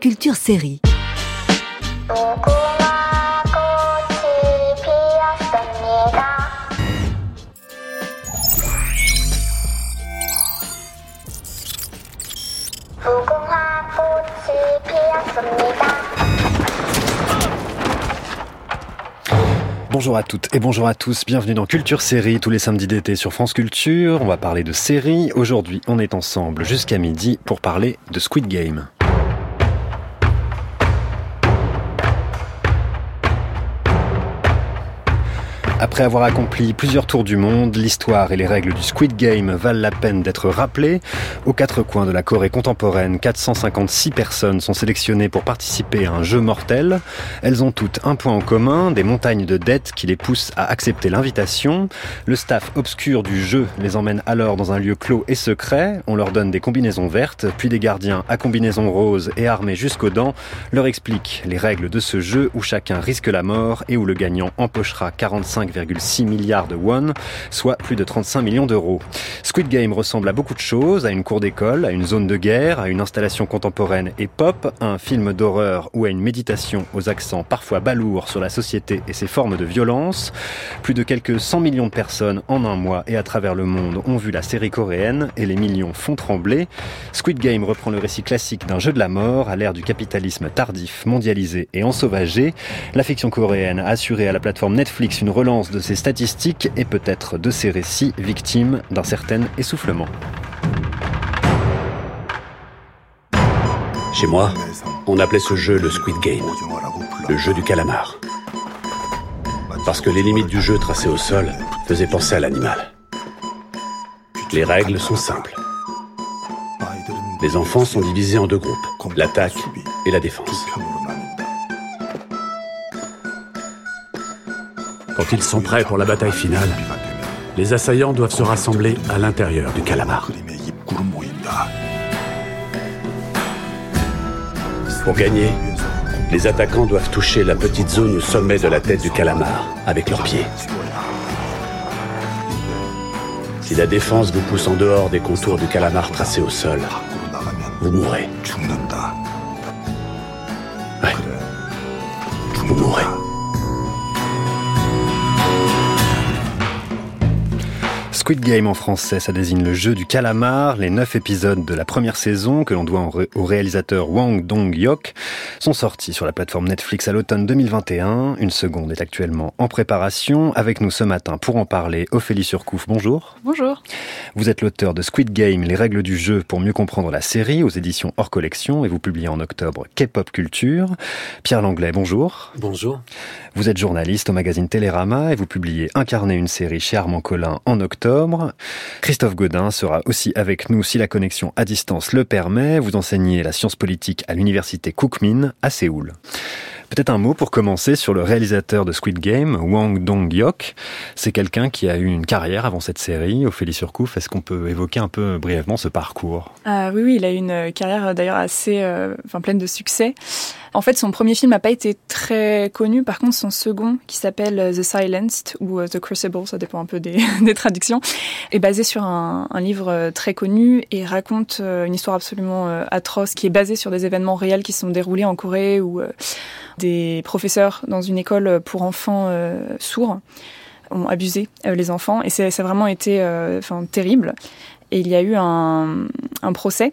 Culture Série. Bonjour à toutes et bonjour à tous, bienvenue dans Culture Série tous les samedis d'été sur France Culture. On va parler de séries. Aujourd'hui, on est ensemble jusqu'à midi pour parler de Squid Game. Après avoir accompli plusieurs tours du monde, l'histoire et les règles du Squid Game valent la peine d'être rappelées. Aux quatre coins de la Corée contemporaine, 456 personnes sont sélectionnées pour participer à un jeu mortel. Elles ont toutes un point en commun, des montagnes de dettes qui les poussent à accepter l'invitation. Le staff obscur du jeu les emmène alors dans un lieu clos et secret. On leur donne des combinaisons vertes, puis des gardiens à combinaisons roses et armés jusqu'aux dents leur expliquent les règles de ce jeu où chacun risque la mort et où le gagnant empochera 45 5,6 milliards de won, soit plus de 35 millions d'euros. Squid Game ressemble à beaucoup de choses, à une cour d'école, à une zone de guerre, à une installation contemporaine et pop, à un film d'horreur ou à une méditation aux accents parfois balourds sur la société et ses formes de violence. Plus de quelques 100 millions de personnes en un mois et à travers le monde ont vu la série coréenne et les millions font trembler. Squid Game reprend le récit classique d'un jeu de la mort à l'ère du capitalisme tardif, mondialisé et ensauvagé. La fiction coréenne a assuré à la plateforme Netflix une relance de ces statistiques et peut-être de ces récits victimes d'un certain essoufflement. Chez moi, on appelait ce jeu le Squid Game, le jeu du calamar. Parce que les limites du jeu tracées au sol faisaient penser à l'animal. Les règles sont simples. Les enfants sont divisés en deux groupes, l'attaque et la défense. Quand ils sont prêts pour la bataille finale, les assaillants doivent se rassembler à l'intérieur du calamar. Pour gagner, les attaquants doivent toucher la petite zone au sommet de la tête du calamar avec leurs pieds. Si la défense vous pousse en dehors des contours du calamar tracé au sol, vous mourrez. Squid Game en français, ça désigne le jeu du calamar. Les neuf épisodes de la première saison, que l'on doit au réalisateur Wang Dong-hyok, sont sortis sur la plateforme Netflix à l'automne 2021. Une seconde est actuellement en préparation. Avec nous ce matin pour en parler, Ophélie Surcouf, bonjour. Bonjour. Vous êtes l'auteur de Squid Game, les règles du jeu pour mieux comprendre la série aux éditions hors collection et vous publiez en octobre K-pop Culture. Pierre Langlais, bonjour. Bonjour. Vous êtes journaliste au magazine Télérama et vous publiez Incarner une série chez Armand Collin en octobre. Christophe Godin sera aussi avec nous si la connexion à distance le permet. Vous enseignez la science politique à l'université Cookmin à Séoul. Peut-être un mot pour commencer sur le réalisateur de Squid Game, Wang Dong-hyok. C'est quelqu'un qui a eu une carrière avant cette série. Ophélie Surcouf, est-ce qu'on peut évoquer un peu brièvement ce parcours? Ah, Oui, oui, il a eu une carrière d'ailleurs assez euh, enfin, pleine de succès. En fait, son premier film n'a pas été très connu. Par contre, son second, qui s'appelle The Silenced ou The Crucible, ça dépend un peu des, traductions, est basé sur un, livre très connu et raconte une histoire absolument atroce qui est basée sur des événements réels qui se sont déroulés en Corée où des professeurs dans une école pour enfants euh, sourds ont abusé euh, les enfants et ça a vraiment été euh, enfin, terrible. Et il y a eu un procès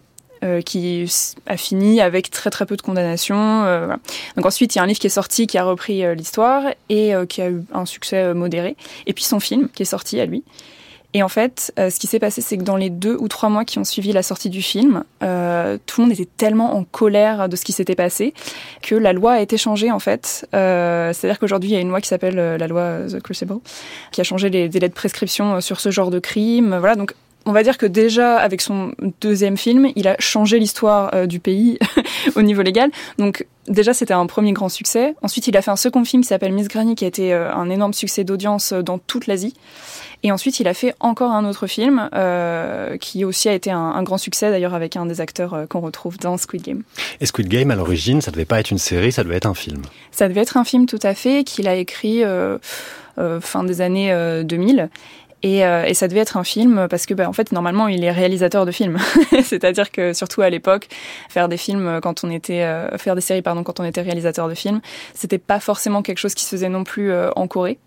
qui a fini avec très très peu de condamnations. voilà. Donc ensuite, il y a un livre qui est sorti qui a repris l'histoire et qui a eu un succès modéré. Et puis son film qui est sorti à lui. Et en fait, euh, ce qui s'est passé, c'est que dans les deux ou trois mois qui ont suivi la sortie du film, euh, tout le monde était tellement en colère de ce qui s'était passé que la loi a été changée en fait. Euh, C'est-à-dire qu'aujourd'hui, il y a une loi qui s'appelle euh, la loi The Crucible, qui a changé les délais de prescription euh, sur ce genre de crime. Voilà, donc on va dire que déjà avec son deuxième film, il a changé l'histoire du pays au niveau légal. Donc déjà c'était un premier grand succès. Ensuite il a fait un second film qui s'appelle Miss Granny qui a été un énorme succès d'audience dans toute l'Asie. Et ensuite, il a fait encore un autre film euh, qui aussi a été un, un grand succès, d'ailleurs avec un des acteurs euh, qu'on retrouve dans Squid Game. Et Squid Game, à l'origine, ça devait pas être une série, ça devait être un film. Ça devait être un film tout à fait qu'il a écrit euh, euh fin des années 2000. Euh, Et, ça devait être un film parce que, bah, en fait, normalement, il est réalisateur de films. C'est-à-dire que surtout à l'époque, faire des films quand on était, faire des séries pardon, quand on était réalisateur de films, c'était pas forcément quelque chose qui se faisait non plus en Corée.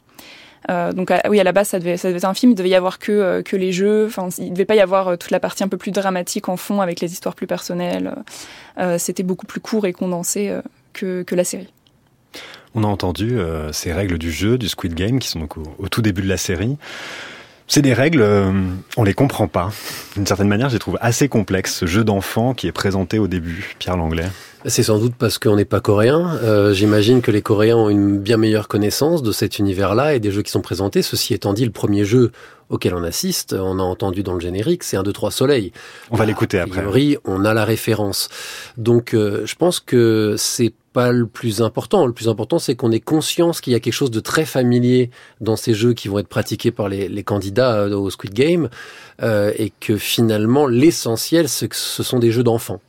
Euh, donc oui, à la base, ça devait, être un film. Il devait y avoir que euh, que les jeux. Enfin, il devait pas y avoir euh, toute la partie un peu plus dramatique en fond avec les histoires plus personnelles. C'était beaucoup plus court et condensé que que la série. On a entendu ces règles du jeu, du Squid Game, qui sont donc au, tout début de la série. C'est des règles, on les comprend pas. D'une certaine manière, je les trouve assez complexes. Ce jeu d'enfant qui est présenté au début, Pierre Langlais. C'est sans doute parce qu'on n'est pas coréen. Euh, J'imagine que les Coréens ont une bien meilleure connaissance de cet univers-là et des jeux qui sont présentés. Ceci étant dit, le premier jeu auquel on assiste, on a entendu dans le générique, c'est un 2 3 soleil. On va l'écouter après. A priori, on a la référence. Donc euh, je pense que c'est pas le plus important. Le plus important, c'est qu'on ait conscience qu'il y a quelque chose de très familier dans ces jeux qui vont être pratiqués par les, candidats euh, au Squid Game, euh, et que finalement, l'essentiel, c'est que ce sont des jeux d'enfants.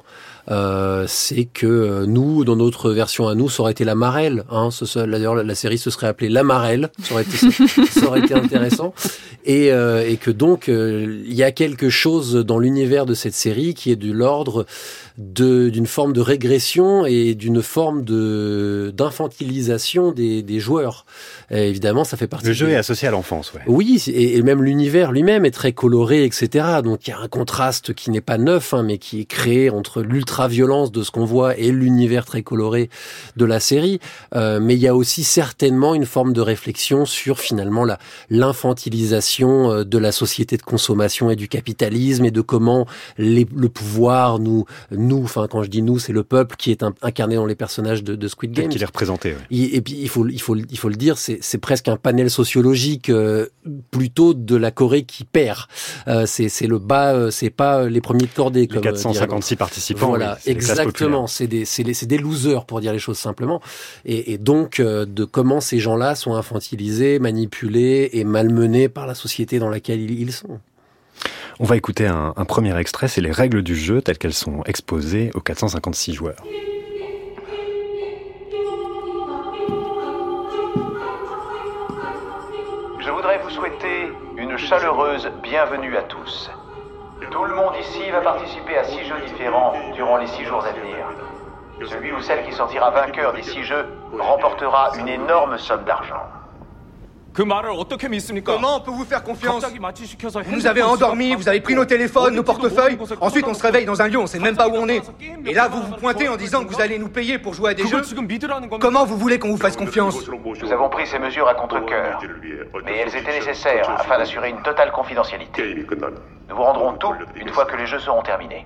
Euh, c'est que nous, dans notre version à nous, ça aurait été la Marelle. Hein, D'ailleurs, la, série se serait appelée La Marelle. Ça aurait été, intéressant. Et, et que donc, il y a quelque chose dans l'univers de cette série qui est de l'ordre d'une forme de régression et d'une forme de d'infantilisation des, des joueurs. Et évidemment, ça fait partie. Le jeu est associé à l'enfance, ouais. Oui, et, même l'univers lui-même est très coloré, etc. Donc il y a un contraste qui n'est pas neuf, hein, mais qui est créé entre l'ultra-violence de ce qu'on voit et l'univers très coloré de la série. Euh, mais il y a aussi certainement une forme de réflexion sur finalement la l'infantilisation euh, de la société de consommation et du capitalisme et de comment les, le pouvoir nous nous, enfin quand je dis nous, c'est le peuple qui est incarné dans les personnages de, Squid Game. Qui est représenté. Et, puis il faut, il faut, il faut le dire, c'est presque un panel sociologique euh, plutôt de la Corée qui perd. Euh, c'est le bas, euh, c'est pas les premiers de cordée. Les 456 participants. Voilà, exactement. C'est des, des, des losers pour dire les choses simplement. Et, et donc de comment ces gens-là sont infantilisés, manipulés et malmenés par la société dans laquelle ils sont. On va écouter un, premier extrait, c'est les règles du jeu telles qu'elles sont exposées aux 456 joueurs. Je voudrais vous souhaiter une chaleureuse bienvenue à tous. Tout le monde ici va participer à six jeux différents durant les six jours à venir. Celui ou celle qui sortira vainqueur des six jeux remportera une énorme somme d'argent. Comment on peut vous faire confiance? Vous nous avez endormis, vous avez pris nos téléphones, nos portefeuilles. Ensuite, on se réveille dans un lieu, on sait même pas où on est. Et là, vous vous pointez en disant que vous allez nous payer pour jouer à des jeux. Comment vous voulez qu'on vous fasse confiance? Nous avons pris ces mesures à contre-coeur. Mais elles étaient nécessaires afin d'assurer une totale confidentialité. Nous vous rendrons tout une fois que les jeux seront terminés.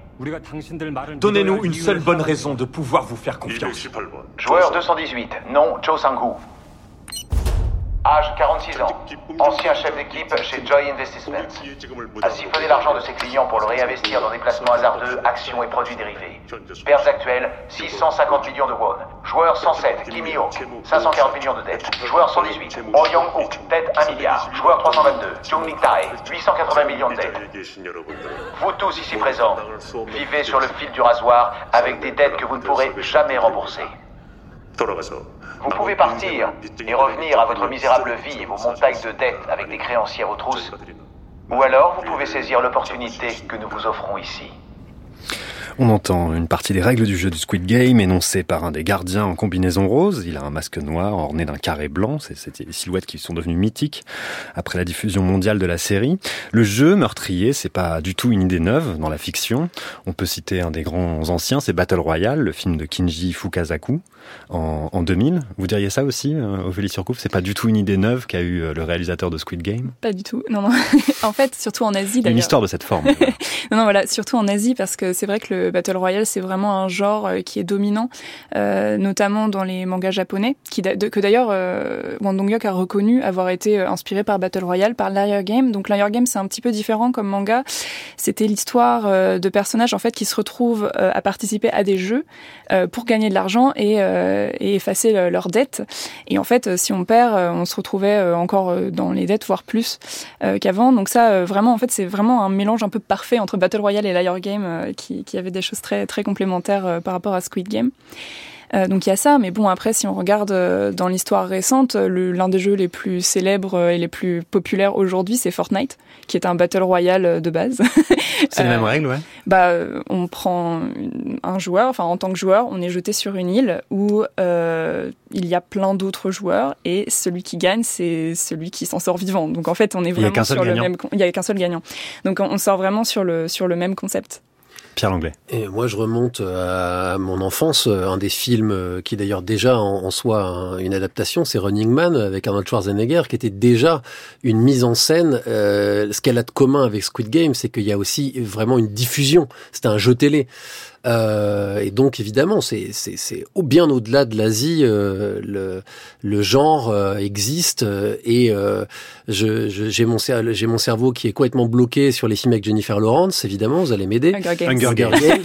Donnez-nous une seule bonne raison de pouvoir vous faire confiance. Joueur 218, nom Cho Sang-hu. Âge 46 ans. Ancien chef d'équipe chez Joy Investments. A siphonné l'argent de ses clients pour le réinvestir dans des placements hasardeux, actions et produits dérivés. Pertes actuelles 650 millions de won. Joueur 107, Kim Hyo, 540 millions de dettes. Joueur 118, Oh Young-hook, dette 1 milliard. Joueur 322, Jung Min-tae, 880 millions de dettes. Vous tous ici présents, vivez sur le fil du rasoir avec des dettes que vous ne pourrez jamais rembourser. Vous pouvez partir et revenir à votre misérable vie et vos montagnes de dettes avec des créanciers aux trousses. Ou alors vous pouvez saisir l'opportunité que nous vous offrons ici. On entend une partie des règles du jeu du Squid Game énoncées par un des gardiens en combinaison rose. Il a un masque noir orné d'un carré blanc. C'est des silhouettes qui sont devenues mythiques après la diffusion mondiale de la série. Le jeu meurtrier, c'est pas du tout une idée neuve dans la fiction. On peut citer un des grands anciens, c'est Battle Royale, le film de Kinji Fukasaku en, en 2000. Vous diriez ça aussi, euh, Ophélie Surcouf? C'est pas du tout une idée neuve qu'a eu euh, le réalisateur de Squid Game? Pas du tout. Non, non. en fait, surtout en Asie. Une histoire de cette forme. non, non, voilà, surtout en Asie parce que c'est vrai que le Battle Royale, c'est vraiment un genre euh, qui est dominant, euh, notamment dans les mangas japonais, qui que d'ailleurs euh, Wang Dongyuk a reconnu avoir été inspiré par Battle Royale, par Liar Game. Donc Liar Game, c'est un petit peu différent comme manga. C'était l'histoire de personnages en fait qui se retrouvent à participer à des jeux pour gagner de l'argent et, et, effacer leurs dettes. Et en fait, si on perd, on se retrouvait encore dans les dettes, voire plus qu'avant. Donc ça, vraiment, en fait, c'est vraiment un mélange un peu parfait entre Battle Royale et Liar Game qui, qui avait des choses très, très complémentaires euh, par rapport à Squid Game. Euh, donc il y a ça, mais bon après si on regarde euh, dans l'histoire récente, l'un des jeux les plus célèbres et les plus populaires aujourd'hui c'est Fortnite, qui est un battle royale de base. C'est les mêmes règles, ouais. Bah on prend un joueur, enfin en tant que joueur, on est jeté sur une île où il y a plein d'autres joueurs et celui qui gagne c'est celui qui s'en sort vivant. Donc en fait on est vraiment sur le même, il y a qu'un seul gagnant. Donc on sort vraiment sur le sur le même concept. Pierre Langlais. Et moi, je remonte à mon enfance. Un des films qui, d'ailleurs, déjà en, soi une adaptation, c'est Running Man avec Arnold Schwarzenegger, qui était déjà une mise en scène. Euh, ce qu'elle a de commun avec Squid Game, c'est qu'il y a aussi vraiment une diffusion. C'était un jeu télé. Euh, et donc évidemment, c'est c'est bien au-delà de l'Asie, euh, le le genre euh, existe euh, et je j'ai mon j'ai mon cerveau qui est complètement bloqué sur les films avec Jennifer Lawrence. Évidemment, vous allez m'aider. Hunger Games.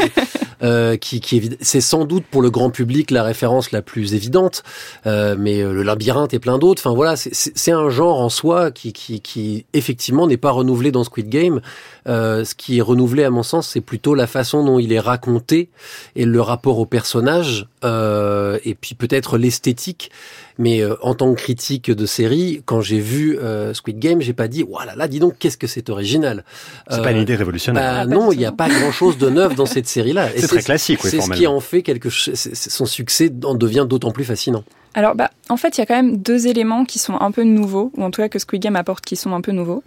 Euh, qui, qui c'est sans doute pour le grand public la référence la plus évidente, euh, mais le labyrinthe et plein d'autres. Enfin voilà, c'est un genre en soi qui, qui, qui effectivement n'est pas renouvelé dans Squid Game. Euh, ce qui est renouvelé à mon sens, c'est plutôt la façon dont il est raconté et le rapport au personnage, euh, et puis peut-être l'esthétique. Mais euh, en tant que critique de série, quand j'ai vu euh, Squid Game, j'ai pas dit voilà là, dis donc qu'est-ce que c'est original. C'est pas une idée révolutionnaire. Bah, ah, non, il n'y a pas grand-chose de neuf dans cette série-là. C'est très classique. c'est ce qui en fait quelque son succès en devient d'autant plus fascinant. Alors, bah, en fait, il y a quand même deux éléments qui sont un peu nouveaux, ou en tout cas que Squid Game apporte qui sont un peu nouveaux.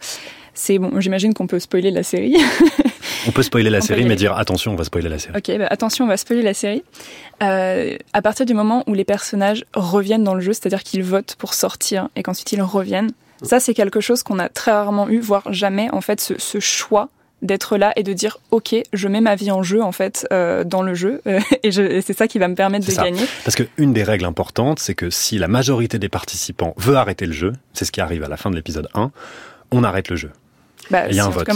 C'est bon, j'imagine qu'on peut spoiler la série. on peut spoiler la série, mais dire attention, on va spoiler la série. Ok, bah, attention, on va spoiler la série. Euh, à partir du moment où les personnages reviennent dans le jeu, c'est-à-dire qu'ils votent pour sortir et qu'ensuite ils reviennent, ça c'est quelque chose qu'on a très rarement eu, voire jamais en fait, ce, choix d'être là et de dire ok je mets ma vie en jeu en fait euh, dans le jeu et, c'est ça qui va me permettre de gagner parce que une des règles importantes c'est que si la majorité des participants veut arrêter le jeu c'est ce qui arrive à la fin de l'épisode 1 on arrête le jeu bah, il y a un vote.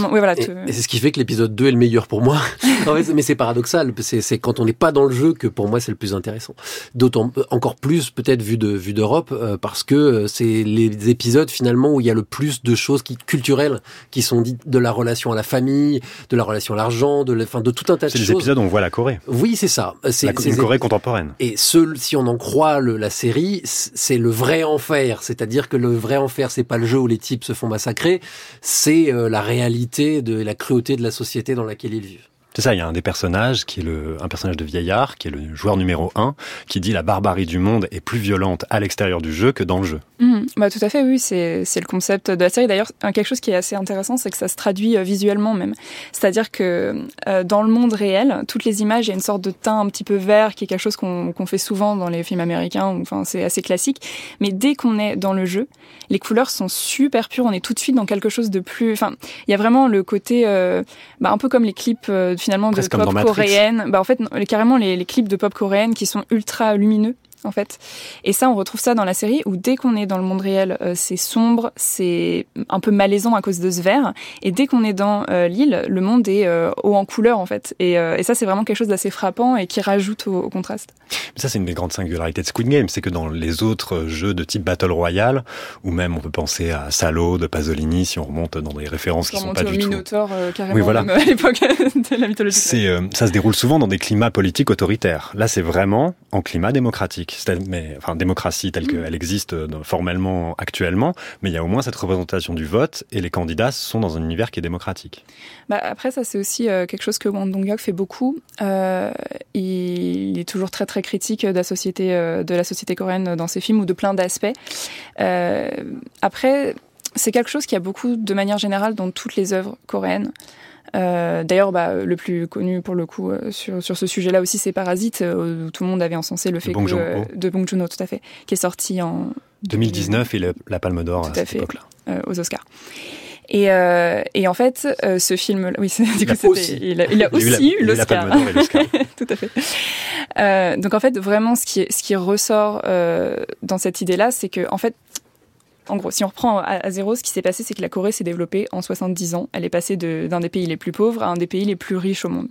et, c'est ce qui fait que l'épisode 2 est le meilleur pour moi. mais c'est paradoxal. C'est quand on n'est pas dans le jeu que pour moi c'est le plus intéressant. D'autant encore plus peut-être vu de vue d'Europe euh, parce que euh, c'est les épisodes finalement où il y a le plus de choses qui, culturelles qui sont dites de la relation à la famille, de la relation à l'argent, de, fin, de tout un tas de choses. C'est les épisodes où on voit la Corée. Oui, c'est ça. C'est une Corée contemporaine. Et ce, si on en croit le, la série, c'est le vrai enfer. C'est-à-dire que le vrai enfer, c'est pas le jeu où les types se font massacrer, c'est euh, la réalité de la cruauté de la société dans laquelle ils vivent. C'est ça, il y a un des personnages qui est le, un personnage de vieillard, qui est le joueur numéro un, qui dit la barbarie du monde est plus violente à l'extérieur du jeu que dans le jeu. Mmh, bah tout à fait, oui, c'est le concept de la série. D'ailleurs, quelque chose qui est assez intéressant, c'est que ça se traduit euh, visuellement même. C'est-à-dire que euh, dans le monde réel, toutes les images, il y a une sorte de teint un petit peu vert, qui est quelque chose qu'on fait souvent dans les films américains, enfin c'est assez classique. Mais dès qu'on est dans le jeu, les couleurs sont super pures, on est tout de suite dans quelque chose de plus... Enfin, il y a vraiment le côté, euh, bah, un peu comme les clips finalement de pop coréenne. Bah en fait carrément les, les clips de pop coréenne qui sont ultra lumineux en fait. Et ça, on retrouve ça dans la série où dès qu'on est dans le monde réel, euh, c'est sombre, c'est un peu malaisant à cause de ce verre. Et dès qu'on est dans euh, l'île, le monde est euh, haut en couleur en fait. Et, et ça, c'est vraiment quelque chose d'assez frappant et qui rajoute au, contraste. Ça, c'est une des grandes singularités de Squid Game, c'est que dans les autres jeux de type Battle Royale, ou même on peut penser à Salo de Pasolini, si on remonte dans des références qui sont pas du Minotaur, tout. carrément, oui, voilà. à l'époque de la mythologie. Ça se déroule souvent dans des climats politiques autoritaires. Là, c'est vraiment en climat démocratique mais enfin démocratie telle mm. qu'elle existe euh, formellement actuellement, mais il y a au moins cette représentation du vote et les candidats sont dans un univers qui est démocratique. Bah après ça c'est aussi euh, quelque chose que Wang Dong-hyuk fait beaucoup. Euh, il est toujours très très critique de la société de la société coréenne dans ses films ou de plein d'aspects. après c'est quelque chose qui a beaucoup de manière générale dans toutes les œuvres coréennes. Euh, D'ailleurs, bah, le plus connu pour le coup euh, sur, sur ce sujet-là aussi, c'est Parasite, euh, où tout le monde avait encensé le fait que de Bong Joon-ho, tout à fait, qui est sorti en 2019 et la Palme d'Or à, cette époque-là, aux Oscars. Et, et, en fait, ce film, oui, du coup, aussi. Il, a, il a aussi eu l'Oscar. Tout à fait. Donc en fait, vraiment, ce qui, ce qui ressort dans cette idée-là, c'est que en fait, en gros, si on reprend à, zéro, ce qui s'est passé, c'est que la Corée s'est développée en 70 ans. Elle est passée d'un des pays les plus pauvres à un des pays les plus riches au monde.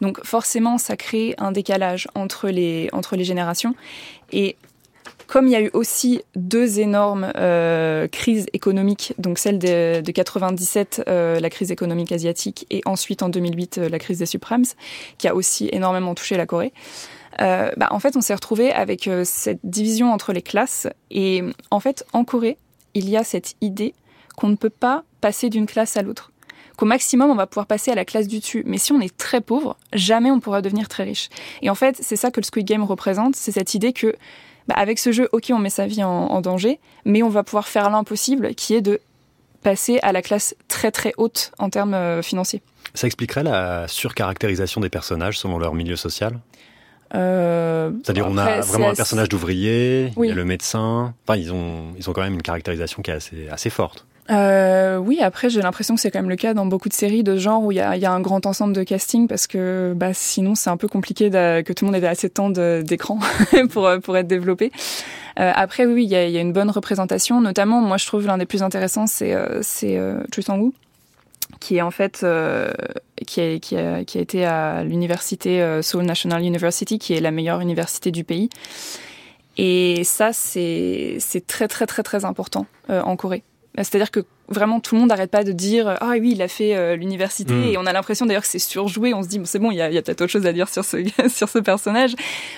Donc forcément, ça crée un décalage entre les, entre les générations. Et comme il y a eu aussi deux énormes euh, crises économiques, donc celle de, de 97, euh, la crise économique asiatique, et ensuite en 2008, euh, la crise des subprimes, qui a aussi énormément touché la Corée, euh, bah, en fait, on s'est retrouvé avec euh, cette division entre les classes. Et en fait, en Corée, il y a cette idée qu'on ne peut pas passer d'une classe à l'autre. Qu'au maximum, on va pouvoir passer à la classe du dessus. Mais si on est très pauvre, jamais on pourra devenir très riche. Et en fait, c'est ça que le Squid Game représente. C'est cette idée que, bah, avec ce jeu, ok, on met sa vie en, en danger, mais on va pouvoir faire l'impossible, qui est de passer à la classe très très haute en termes euh, financiers. Ça expliquerait la surcaractérisation des personnages selon leur milieu social? Euh, C'est-à-dire on a vraiment un assez- personnage d'ouvrier, il Oui. y a le médecin. Enfin, ils ont, ils ont quand même une caractérisation qui est assez, assez forte. Euh, oui, après j'ai l'impression que c'est quand même le cas dans beaucoup de séries de ce genre où il y a, y a un grand ensemble de casting parce que bah, sinon c'est un peu compliqué de- que tout le monde ait assez de temps d'écran pour, pour être développé. Euh, après oui, il y, a, y a une bonne représentation, notamment moi je trouve l'un des plus intéressants c'est euh, c'est euh, Choi Sang-woo qui est en fait euh, qui, a, qui, a, qui a été à l'université euh, Seoul National University qui est la meilleure université du pays. Et ça, c'est très très très très important euh, en Corée. C'est-à-dire que vraiment tout le monde n'arrête pas de dire ah oui il a fait euh, l'université Mm. et on a l'impression d'ailleurs que c'est surjoué. On se dit bon, c'est bon il y a, a peut-être autre chose à dire sur ce sur ce personnage,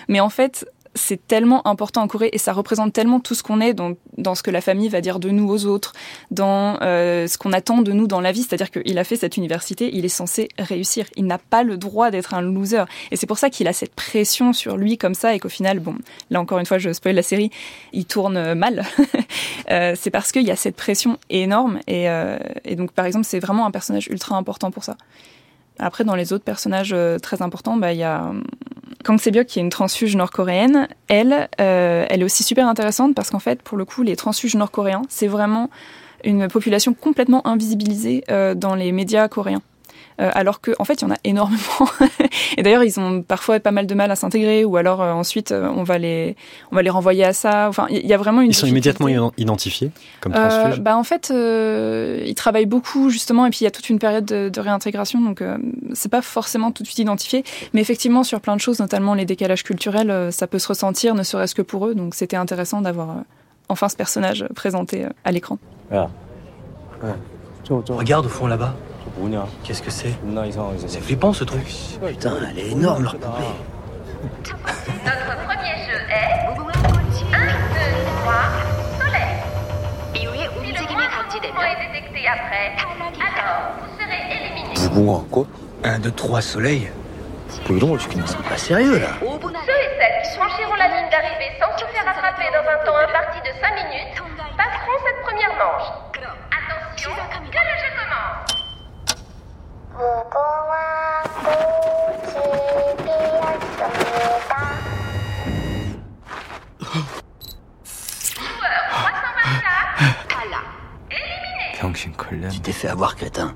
mais en fait c'est tellement important en Corée et ça représente tellement tout ce qu'on est dans, dans ce que la famille va dire de nous aux autres, dans euh, ce qu'on attend de nous dans la vie. C'est-à-dire qu'il a fait cette université, il est censé réussir. Il n'a pas le droit d'être un loser. Et c'est pour ça qu'il a cette pression sur lui comme ça et qu'au final, bon, là encore une fois, je spoil la série, il tourne euh, mal. Euh, c'est parce qu'il y a cette pression énorme et, et donc par exemple, c'est vraiment un personnage ultra important pour ça. Après, dans les autres personnages très importants, bah, il y a Kang Se-byuk qui est une transfuge nord-coréenne. Elle, euh, elle est aussi super intéressante parce qu'en fait, pour le coup, les transfuges nord-coréens, c'est vraiment une population complètement invisibilisée euh, dans les médias coréens. Euh, alors que, en fait, il y en a énormément. et d'ailleurs, ils ont parfois pas mal de mal à s'intégrer, ou alors euh, ensuite, euh, on va les, on va les renvoyer à ça. Enfin, il y a vraiment une. Ils sont difficulté. immédiatement ident- identifiés comme Euh, transfuges. bah en fait, euh, ils travaillent beaucoup justement, et puis il y a toute une période de, de réintégration, donc euh, c'est pas forcément tout de suite identifié, mais effectivement sur plein de choses, notamment les décalages culturels, euh, ça peut se ressentir, ne serait-ce que pour eux. Donc c'était intéressant d'avoir euh, enfin ce personnage présenté euh, à l'écran. Regarde au fond là-bas. Qu'est-ce que c'est C'est flippant ce truc. Putain, elle est énorme leur poupée. Notre premier jeu est 1, 2, 3, soleil. Si le moindre mouvement est détecté après, alors vous serez éliminé. 1, 2, 3 soleils. Pas sérieux là. Ceux et celles qui franchiront la ligne d'arrivée sans se faire attraper dans un temps imparti de 5 minutes passeront cette première manche. Attention, que le jeu commence. 무궁화 꽃이 피었습니다. 병신 걸렸네. Tu t'es fait avoir, crétin.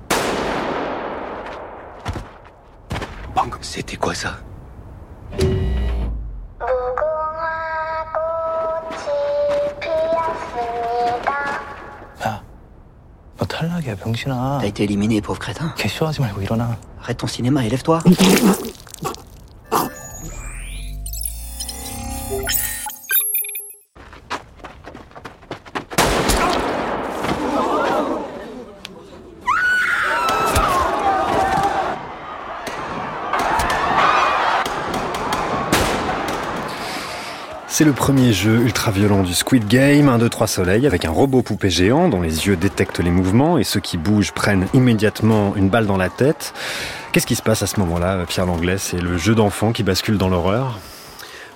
Bang, c'était quoi ça 무궁화 너 탈락이야 병신아. T'as été éliminé, pauvre crétin. 개쇼하지 말고 일어나. Arrête ton cinéma et lève-toi. C'est le premier jeu ultra violent du Squid Game, 1, 2, 3 soleil, avec un robot poupée géant dont les yeux détectent les mouvements et ceux qui bougent prennent immédiatement une balle dans la tête. Qu'est-ce qui se passe à ce moment-là, Pierre Langlais? C'est le jeu d'enfant qui bascule dans l'horreur?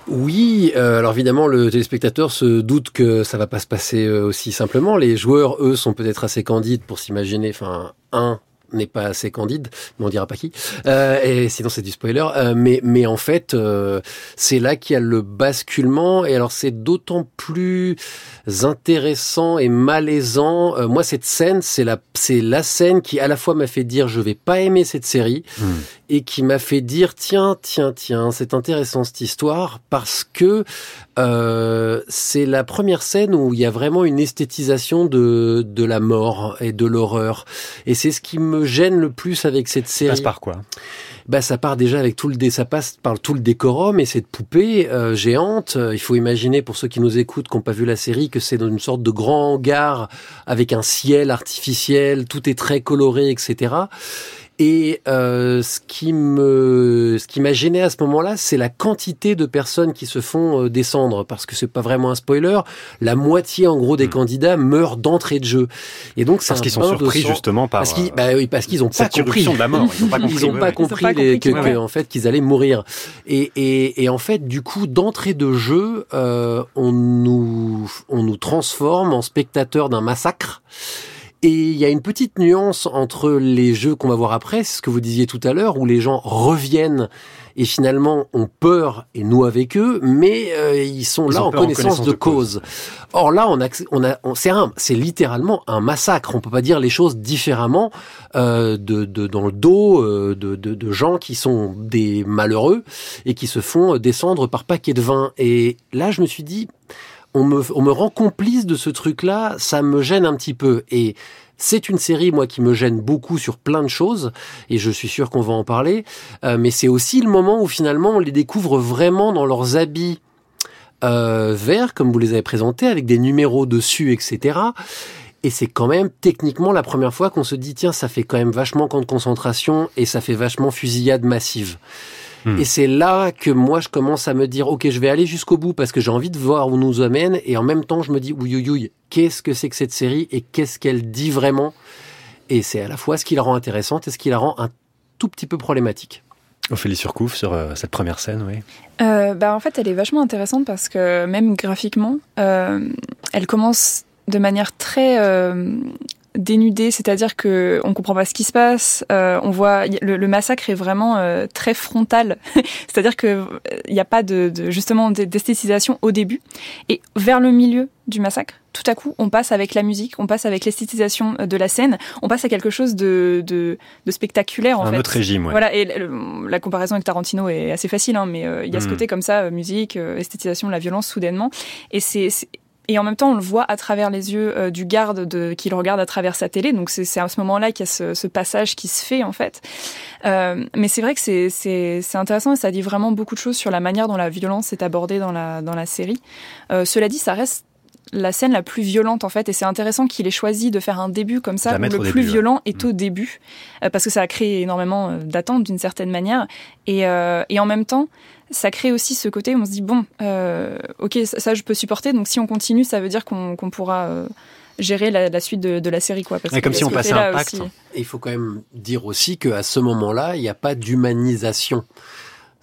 Oui, euh, alors évidemment, le téléspectateur se doute que ça va pas se passer euh, aussi simplement. Les joueurs, eux, sont peut-être assez candides pour s'imaginer, enfin, un n'est pas assez candide, mais on dira pas qui. Euh, et sinon c'est du spoiler. Euh, mais mais en fait, euh, c'est là qu'il y a le basculement. Et alors c'est d'autant plus intéressant et malaisant. Moi cette scène, c'est la c'est la scène qui à la fois m'a fait dire je vais pas aimer cette série et qui m'a fait dire tiens tiens tiens c'est intéressant cette histoire parce que euh, c'est la première scène où il y a vraiment une esthétisation de de la mort et de l'horreur et c'est ce qui me gêne le plus avec cette Ça série passe par quoi bah ça part déjà avec tout le dé, ça passe par tout le décorum et cette poupée euh, géante. euh, il faut imaginer pour ceux qui nous écoutent, qui n'ont pas vu la série, que c'est dans une sorte de grand hangar avec un ciel artificiel, tout est très coloré, etc. Et euh, ce qui me, ce qui m'a gêné à ce moment-là, c'est la quantité de personnes qui se font euh, descendre, parce que c'est pas vraiment un spoiler. La moitié, en gros, des hmm. candidats meurent d'entrée de jeu. Et donc, parce qu'ils sont surpris justement par parce qu'ils, bah oui, parce qu'ils ont pas compris de la mort. Ils ont pas compris, ils ont pas compris, les, que, en fait qu'ils allaient mourir. Et, et, et, en fait, du coup, d'entrée de jeu, euh, on nous, on nous transforme en spectateur d'un massacre. Et il y a une petite nuance entre les jeux qu'on va voir après, c'est ce que vous disiez tout à l'heure, où les gens reviennent et finalement ont peur et nous avec eux, mais euh, ils sont là en connaissance, de, cause. Or là, on a, on a, c'est un, c'est littéralement un massacre. On peut pas dire les choses différemment euh, de, de, dans le dos euh, de, de, de, gens qui sont des malheureux et qui se font descendre par paquet de vin. Et là, je me suis dit, on me, rend complice de ce truc-là, ça me gêne un petit peu. Et c'est une série, moi, qui me gêne beaucoup sur plein de choses, et je suis sûr qu'on va en parler. Euh, mais c'est aussi le moment où finalement on les découvre vraiment dans leurs habits euh, verts, comme vous les avez présentés, avec des numéros dessus, etc. Et c'est quand même techniquement la première fois qu'on se dit tiens, ça fait quand même vachement camp de concentration et ça fait vachement fusillade massive. Hmm. Et c'est là que moi, je commence à me dire, OK, je vais aller jusqu'au bout parce que j'ai envie de voir où nous amène. Et en même temps, je me dis, oui, oui, oui, qu'est-ce que c'est que cette série et qu'est-ce qu'elle dit vraiment? Et c'est à la fois ce qui la rend intéressante et ce qui la rend un tout petit peu problématique. Ophélie Surcouf sur euh, cette première scène, oui. Euh, bah, en fait, elle est vachement intéressante parce que même graphiquement, euh, elle commence de manière très dénudé, c'est-à-dire que on comprend pas ce qui se passe. Euh, on voit le, massacre est vraiment euh, très frontal, c'est-à-dire que il euh, n'y a pas de, de justement d'esthétisation au début et vers le milieu du massacre. Tout à coup, on passe avec la musique, on passe avec l'esthétisation de la scène, on passe à quelque chose de, de, de spectaculaire en Un fait. autre régime, ouais. Voilà, et la comparaison avec Tarantino est assez facile, hein, mais il y a ce hmm. côté comme ça, musique, esthétisation, la violence soudainement, et c'est et en même temps on le voit à travers les yeux euh, du garde de, qui le regarde à travers sa télé. Donc c'est à ce moment-là qu'il y a ce, ce, passage qui se fait en fait. Euh, mais c'est vrai que c'est intéressant et ça dit vraiment beaucoup de choses sur la manière dont la violence est abordée dans la, dans la série. Euh, cela dit, ça reste la scène la plus violente en fait et c'est intéressant qu'il ait choisi de faire un début comme ça où le plus violent est au mm. début euh, parce que ça a créé énormément euh, d'attentes d'une certaine manière et, euh, et en même temps ça crée aussi ce côté où on se dit bon, euh, ok, ça, je peux supporter. Donc si on continue, ça veut dire qu'on pourra euh, gérer la, suite de, la série, quoi. Parce comme si on passait un pacte. Il faut quand même dire aussi qu'à ce moment-là, il n'y a pas d'humanisation.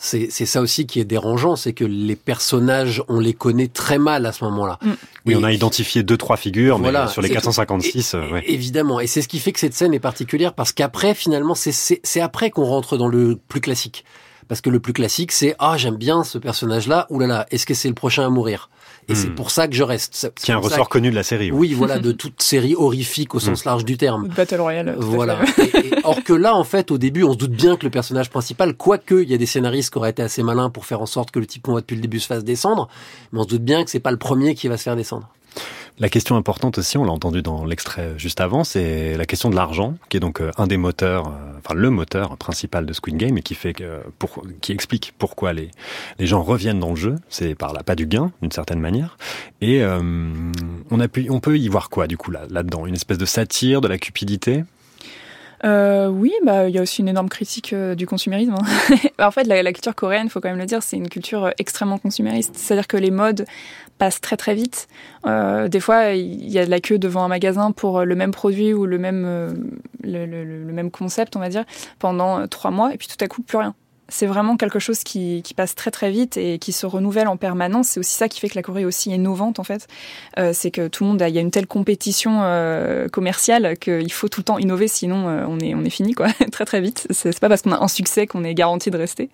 C'est ça aussi qui est dérangeant, c'est que les personnages, on les connaît très mal à ce moment-là. Mm. Oui, on a identifié deux, trois figures, mais sur les 456, euh, ouais. Évidemment. Et c'est ce qui fait que cette scène est particulière, parce qu'après, finalement, c'est après qu'on rentre dans le plus classique. Parce que le plus classique, c'est ah j'aime bien ce personnage-là. Là, est-ce que c'est le prochain à mourir? Et c'est hmm. pour ça que je reste. Qui est un ressort connu de la série. Oui, voilà, de toute série horrifique au sens hmm. large du terme. Battle Royale. Voilà. or que là, en fait, au début, on se doute bien que le personnage principal, quoique il y a des scénaristes qui auraient été assez malins pour faire en sorte que le type qu'on voit depuis le début se fasse descendre, mais on se doute bien que c'est pas le premier qui va se faire descendre. La question importante aussi, on l'a entendu dans l'extrait juste avant, c'est la question de l'argent, qui est donc euh, un des moteurs, euh, enfin le moteur principal de Squid Game et qui fait que, pour, qui explique pourquoi les, les gens reviennent dans le jeu. C'est par la pas du gain, d'une certaine manière. Et euh, on, peut y voir quoi du coup là, là-dedans? Une espèce de satire, de la cupidité? Euh, oui, bah il y a aussi une énorme critique euh, du consumérisme. Hein. en fait, la, la, culture coréenne, faut quand même le dire, c'est une culture euh, extrêmement consumériste. C'est-à-dire que les modes très très vite. Euh, des fois, il y a de la queue devant un magasin pour le même produit ou le même le, le, même concept, on va dire, pendant trois mois, et puis tout à coup plus rien c'est vraiment quelque chose qui, passe très très vite et qui se renouvelle en permanence. C'est aussi ça qui fait que la Corée est aussi innovante en fait. Euh, c'est que tout le monde, il y a une telle compétition euh, commerciale qu'il faut tout le temps innover, sinon euh, on est on est fini quoi, très très vite. C'est pas parce qu'on a un succès qu'on est garanti de rester.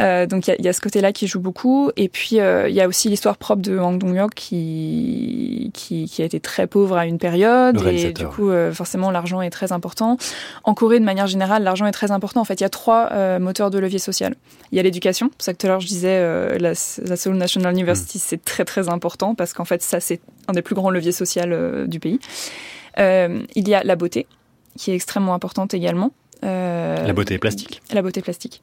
Euh, donc il y, y a, ce côté-là qui joue beaucoup. Et puis euh, il y a aussi l'histoire propre de Hang Dong-hyuk qui, qui, qui, a été très pauvre à une période. Et du coup, euh, forcément, l'argent est très important. En Corée, de manière générale, l'argent est très important. En fait, il y a trois moteurs de levier social. Il y a l'éducation. C'est ça que tout à l'heure je disais, la, la, Seoul National University, mm. c'est très très important parce qu'en fait, ça c'est un des plus grands leviers sociaux du pays. il y a la beauté, qui est extrêmement importante également. la beauté plastique. La beauté plastique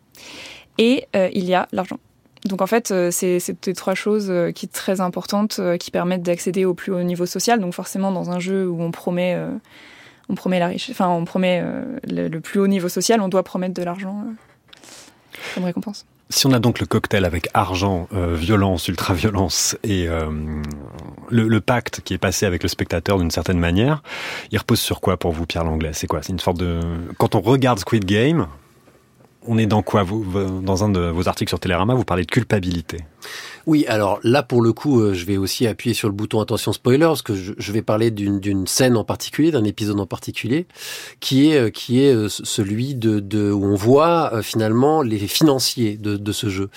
et euh, il y a l'argent. Donc en fait, euh, c'est ces trois choses euh, qui sont très importantes, qui permettent d'accéder au plus haut niveau social. Donc forcément, dans un jeu où on promet on promet la riche, enfin on promet le, plus haut niveau social, on doit promettre de l'argent comme récompense. Si on a donc le cocktail avec argent, violence, ultra-violence et le, pacte qui est passé avec le spectateur d'une certaine manière, il repose sur quoi pour vous, Pierre Langlais? C'est quoi? C'est une sorte de... Quand on regarde Squid Game, on est dans quoi vous, Dans un de vos articles sur Télérama, vous parlez de culpabilité. Oui, alors là, pour le coup, euh, je vais aussi appuyer sur le bouton attention spoiler, parce que je, vais parler d'une scène en particulier, d'un épisode en particulier, qui est, euh, qui est euh, celui de, où on voit finalement les financiers de, ce jeu,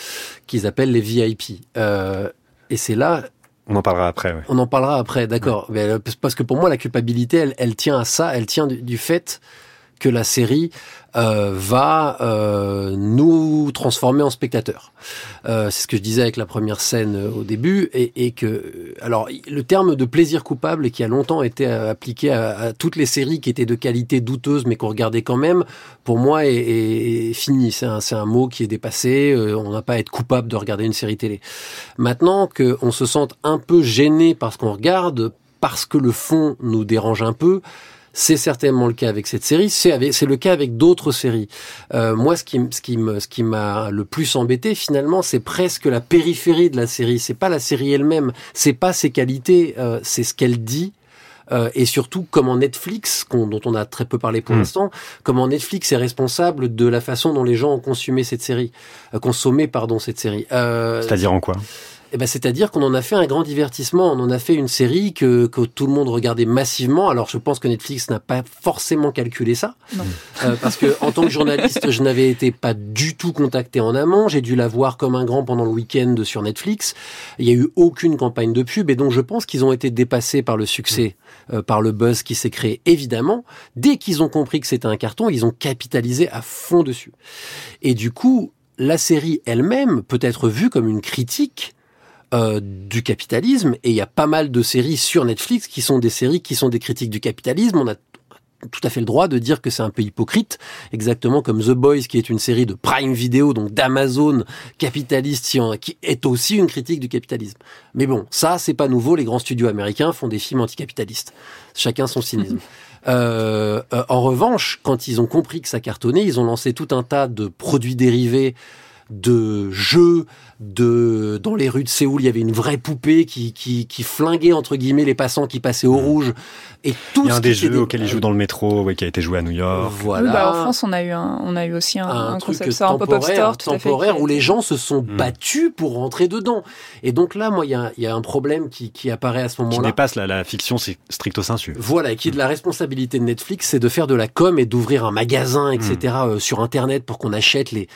qu'ils appellent les VIP. et c'est là on en parlera après. On en parlera après, d'accord. Parce que pour moi, la culpabilité, elle, tient à ça, elle tient du fait que la série euh, va euh, nous transformer en spectateurs. Euh, c'est ce que je disais avec la première scène au début, et, et, que alors le terme de plaisir coupable qui a longtemps été appliqué à, toutes les séries qui étaient de qualité douteuse mais qu'on regardait quand même, pour moi est, est, fini. C'est un, un, mot qui est dépassé. on n'a pas à être coupable de regarder une série télé. Maintenant qu'on se sente un peu gêné parce qu'on regarde, parce que le fond nous dérange un peu. C'est certainement le cas avec cette série. C'est le cas avec d'autres séries. Euh, moi, ce qui, ce qui me, ce qui m'a le plus embêté finalement, c'est presque la périphérie de la série. C'est pas la série elle-même. C'est pas ses qualités. Euh, c'est ce qu'elle dit. Euh, et surtout comment Netflix, dont on a très peu parlé pour hmm. l'instant, comment Netflix est responsable de la façon dont les gens ont consumé cette série, consommé pardon cette série. C'est-à-dire en quoi? Eh ben, c'est-à-dire qu'on en a fait un grand divertissement. On en a fait une série que, que tout le monde regardait massivement. Alors, je pense que Netflix n'a pas forcément calculé ça. Euh, parce que, en tant que journaliste, je n'avais été pas du tout contacté en amont. J'ai dû la voir comme un grand pendant le week-end sur Netflix. Il n'y a eu aucune campagne de pub. Et donc, je pense qu'ils ont été dépassés par le succès, euh, par le buzz qui s'est créé. Évidemment, dès qu'ils ont compris que c'était un carton, ils ont capitalisé à fond dessus. Et du coup, la série elle-même peut être vue comme une critique euh, du capitalisme et il y a pas mal de séries sur Netflix qui sont des séries qui sont des critiques du capitalisme. On a tout à fait le droit de dire que c'est un peu hypocrite, exactement comme The Boys, qui est une série de Prime Video, donc d'Amazon capitaliste, qui est aussi une critique du capitalisme. Mais bon, ça, c'est pas nouveau. Les grands studios américains font des films anticapitalistes. Chacun son cynisme. Euh, euh, en revanche, quand ils ont compris que ça cartonnait, ils ont lancé tout un tas de produits dérivés de jeux, de dans les rues de Séoul, il y avait une vraie poupée qui, qui, qui flinguait entre guillemets les passants qui passaient au mmh. rouge. Et tout il y a un des jeux auxquels ils jouent dans le métro, ouais, qui a été joué à New York. Voilà. Bah, en France, on a eu un, on a eu aussi un, un, truc un pop-up store, temporaire où les gens se sont mmh. battus pour rentrer dedans. Et donc là, moi, il y a, y a un problème qui, qui apparaît à ce moment-là. Qui dépasse la, la fiction, c'est stricto sensu. Voilà, et qui est de la responsabilité de Netflix, c'est de faire de la com et d'ouvrir un magasin, etc. Mmh. Euh, sur Internet pour qu'on achète les.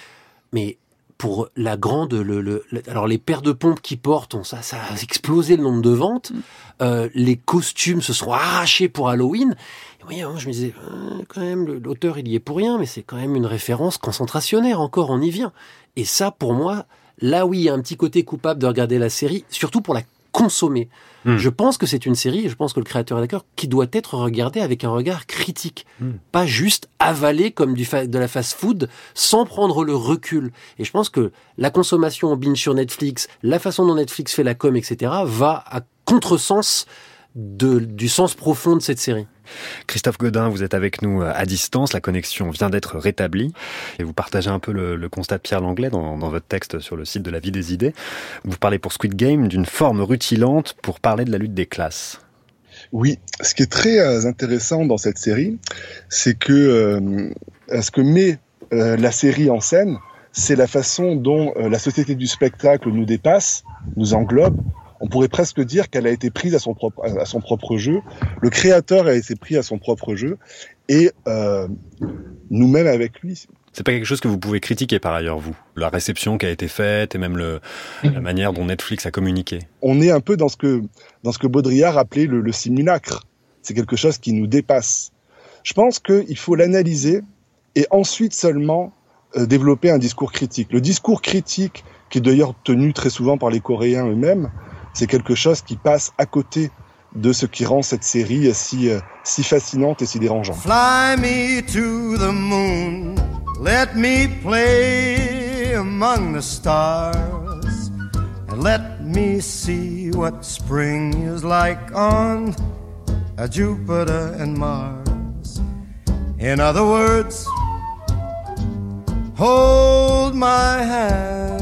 Mais pour la grande, le, alors les paires de pompes qui portent, ça, ça a explosé le nombre de ventes. Mm. Euh, les costumes se sont arrachés pour Halloween. Et voyez, je me disais, euh, quand même, l'auteur il y est pour rien, mais c'est quand même une référence concentrationnaire. Encore, on y vient. Et ça, pour moi, là oui, il y a un petit côté coupable de regarder la série, surtout pour la consommer. Hmm. Je pense que c'est une série, je pense que le créateur est d'accord, qui doit être regardée avec un regard critique, hmm. pas juste avalé comme du de la fast-food sans prendre le recul. Et je pense que la consommation en binge sur Netflix, la façon dont Netflix fait la com, etc., va à contresens de, du sens profond de cette série. Christophe Godin, vous êtes avec nous euh, à distance, la connexion vient d'être rétablie et vous partagez un peu le, constat de Pierre Langlais dans, votre texte sur le site de la vie des idées. Vous parlez pour Squid Game d'une forme rutilante pour parler de la lutte des classes. Oui, ce qui est très euh, intéressant dans cette série, c'est que euh, ce que met la série en scène, c'est la façon dont la société du spectacle nous dépasse, nous englobe, on pourrait presque dire qu'elle a été prise à son propre à son propre jeu. Le créateur a été pris à son propre jeu et euh, nous-mêmes avec lui. C'est pas quelque chose que vous pouvez critiquer par ailleurs, vous La réception qui a été faite et même le, la manière dont Netflix a communiqué. On est un peu dans ce que, dans ce que Baudrillard appelait le, simulacre. C'est quelque chose qui nous dépasse. Je pense qu'il faut l'analyser et ensuite seulement euh, développer un discours critique. Le discours critique, qui est d'ailleurs tenu très souvent par les Coréens eux-mêmes, c'est quelque chose qui passe à côté de ce qui rend cette série si, euh, si fascinante et si dérangeante. Fly me to the moon, let me play among the stars, and let me see what spring is like on Jupiter and Mars. In other words, hold my hand.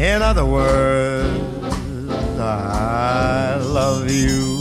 In other words, I love you.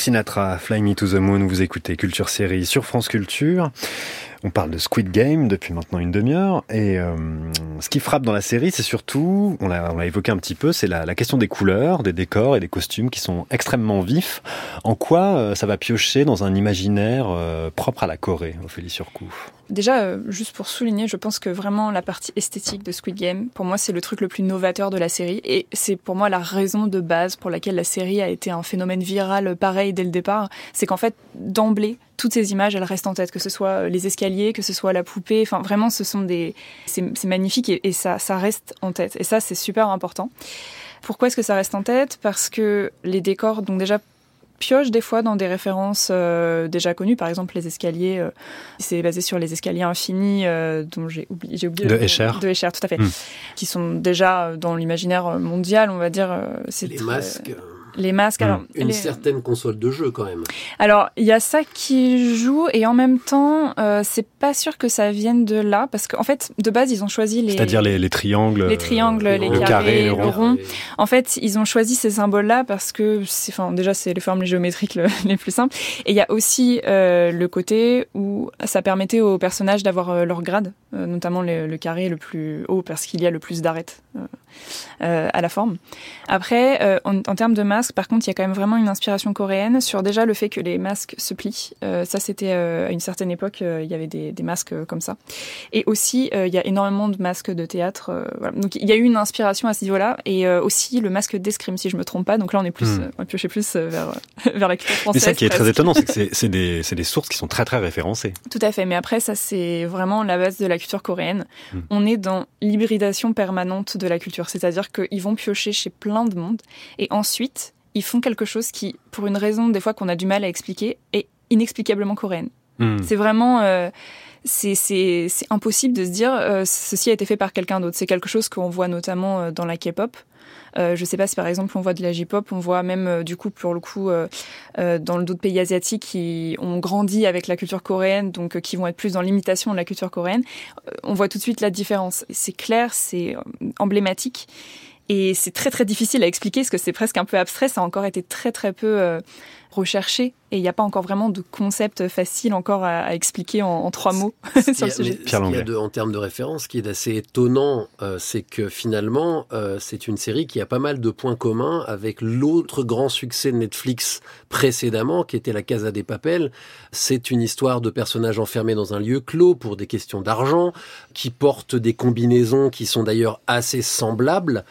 Sinatra, Fly Me to the Moon, vous écoutez Culture Série sur France Culture. On parle de Squid Game depuis maintenant une demi-heure et euh, ce qui frappe dans la série, c'est surtout, on l'a évoqué un petit peu, c'est la, question des couleurs, des décors et des costumes qui sont extrêmement vifs. En quoi euh, ça va piocher dans un imaginaire euh, propre à la Corée, Ophélie Surcouf? Déjà, juste pour souligner, je pense que vraiment la partie esthétique de Squid Game, pour moi, c'est le truc le plus novateur de la série et c'est pour moi la raison de base pour laquelle la série a été un phénomène viral pareil dès le départ. C'est qu'en fait, d'emblée, toutes ces images, elles restent en tête, que ce soit les escaliers, que ce soit la poupée. Enfin, vraiment, ce sont des, c'est magnifique et, ça, ça reste en tête. Et ça, c'est super important. Pourquoi est-ce que ça reste en tête? Parce que les décors, donc déjà piochent des fois dans des références euh, déjà connues. Par exemple, les escaliers, euh, c'est basé sur les escaliers infinis euh, dont j'ai oublié, oublié de Escher. De Escher, tout à fait, hmm. qui sont déjà dans l'imaginaire mondial, on va dire. les masques. Les masques, alors. Une certaine console de jeu quand même. Alors, il y a ça qui joue et en même temps, euh, c'est pas sûr que ça vienne de là parce qu'en fait, de base, ils ont choisi les. C'est-à-dire les, les, triangles. Les triangles, les, le carrés, le rond. En fait, ils ont choisi ces symboles-là parce que, enfin, déjà, c'est les formes géométriques les plus simples. Et il y a aussi euh, le côté où ça permettait aux personnages d'avoir euh, leur grade, euh, notamment le, le, carré le plus haut parce qu'il y a le plus d'arêtes. Euh, euh, à la forme. Après, euh, en, en, termes de masques, par contre, il y a quand même vraiment une inspiration coréenne sur déjà le fait que les masques se plient. Euh, ça, c'était à une certaine époque, il y avait des, des, masques comme ça. Et aussi, il y a énormément de masques de théâtre. Voilà. Donc, il y a eu une inspiration à ce niveau-là. Et aussi le masque d'escrime, si je me trompe pas. Donc là, on est plus, hmm. on pioché plus vers, vers la culture française. Mais ça qui est très étonnant, c'est que c'est des, des, sources qui sont très, très référencées. Tout à fait. Mais après, ça, c'est vraiment la base de la culture coréenne. Hmm. On est dans l'hybridation permanente de la culture c'est-à-dire qu'ils vont piocher chez plein de monde et ensuite ils font quelque chose qui, pour une raison des fois qu'on a du mal à expliquer, est inexplicablement coréenne. Hmm. C'est vraiment... Euh, c'est impossible de se dire euh, ceci a été fait par quelqu'un d'autre. C'est quelque chose qu'on voit notamment euh, dans la K-pop. Euh, je sais pas si par exemple on voit de la J-pop, on voit même euh, du coup pour le coup euh, dans d'autres pays asiatiques qui ont grandi avec la culture coréenne, donc qui vont être plus dans l'imitation de la culture coréenne. on voit tout de suite la différence. C'est clair, c'est emblématique. Et c'est très très difficile à expliquer parce que c'est presque un peu abstrait. Ça a encore été très très peu recherché et il n'y a pas encore vraiment de concept facile encore à, expliquer en, trois mots sur le sujet. Ce qu'il y a de, en termes de référence, ce qui est assez étonnant, euh, c'est que finalement, euh, c'est une série qui a pas mal de points communs avec l'autre grand succès de Netflix précédemment, qui était La Casa des Papels. C'est une histoire de personnages enfermés dans un lieu clos pour des questions d'argent, qui portent des combinaisons qui sont d'ailleurs assez semblables.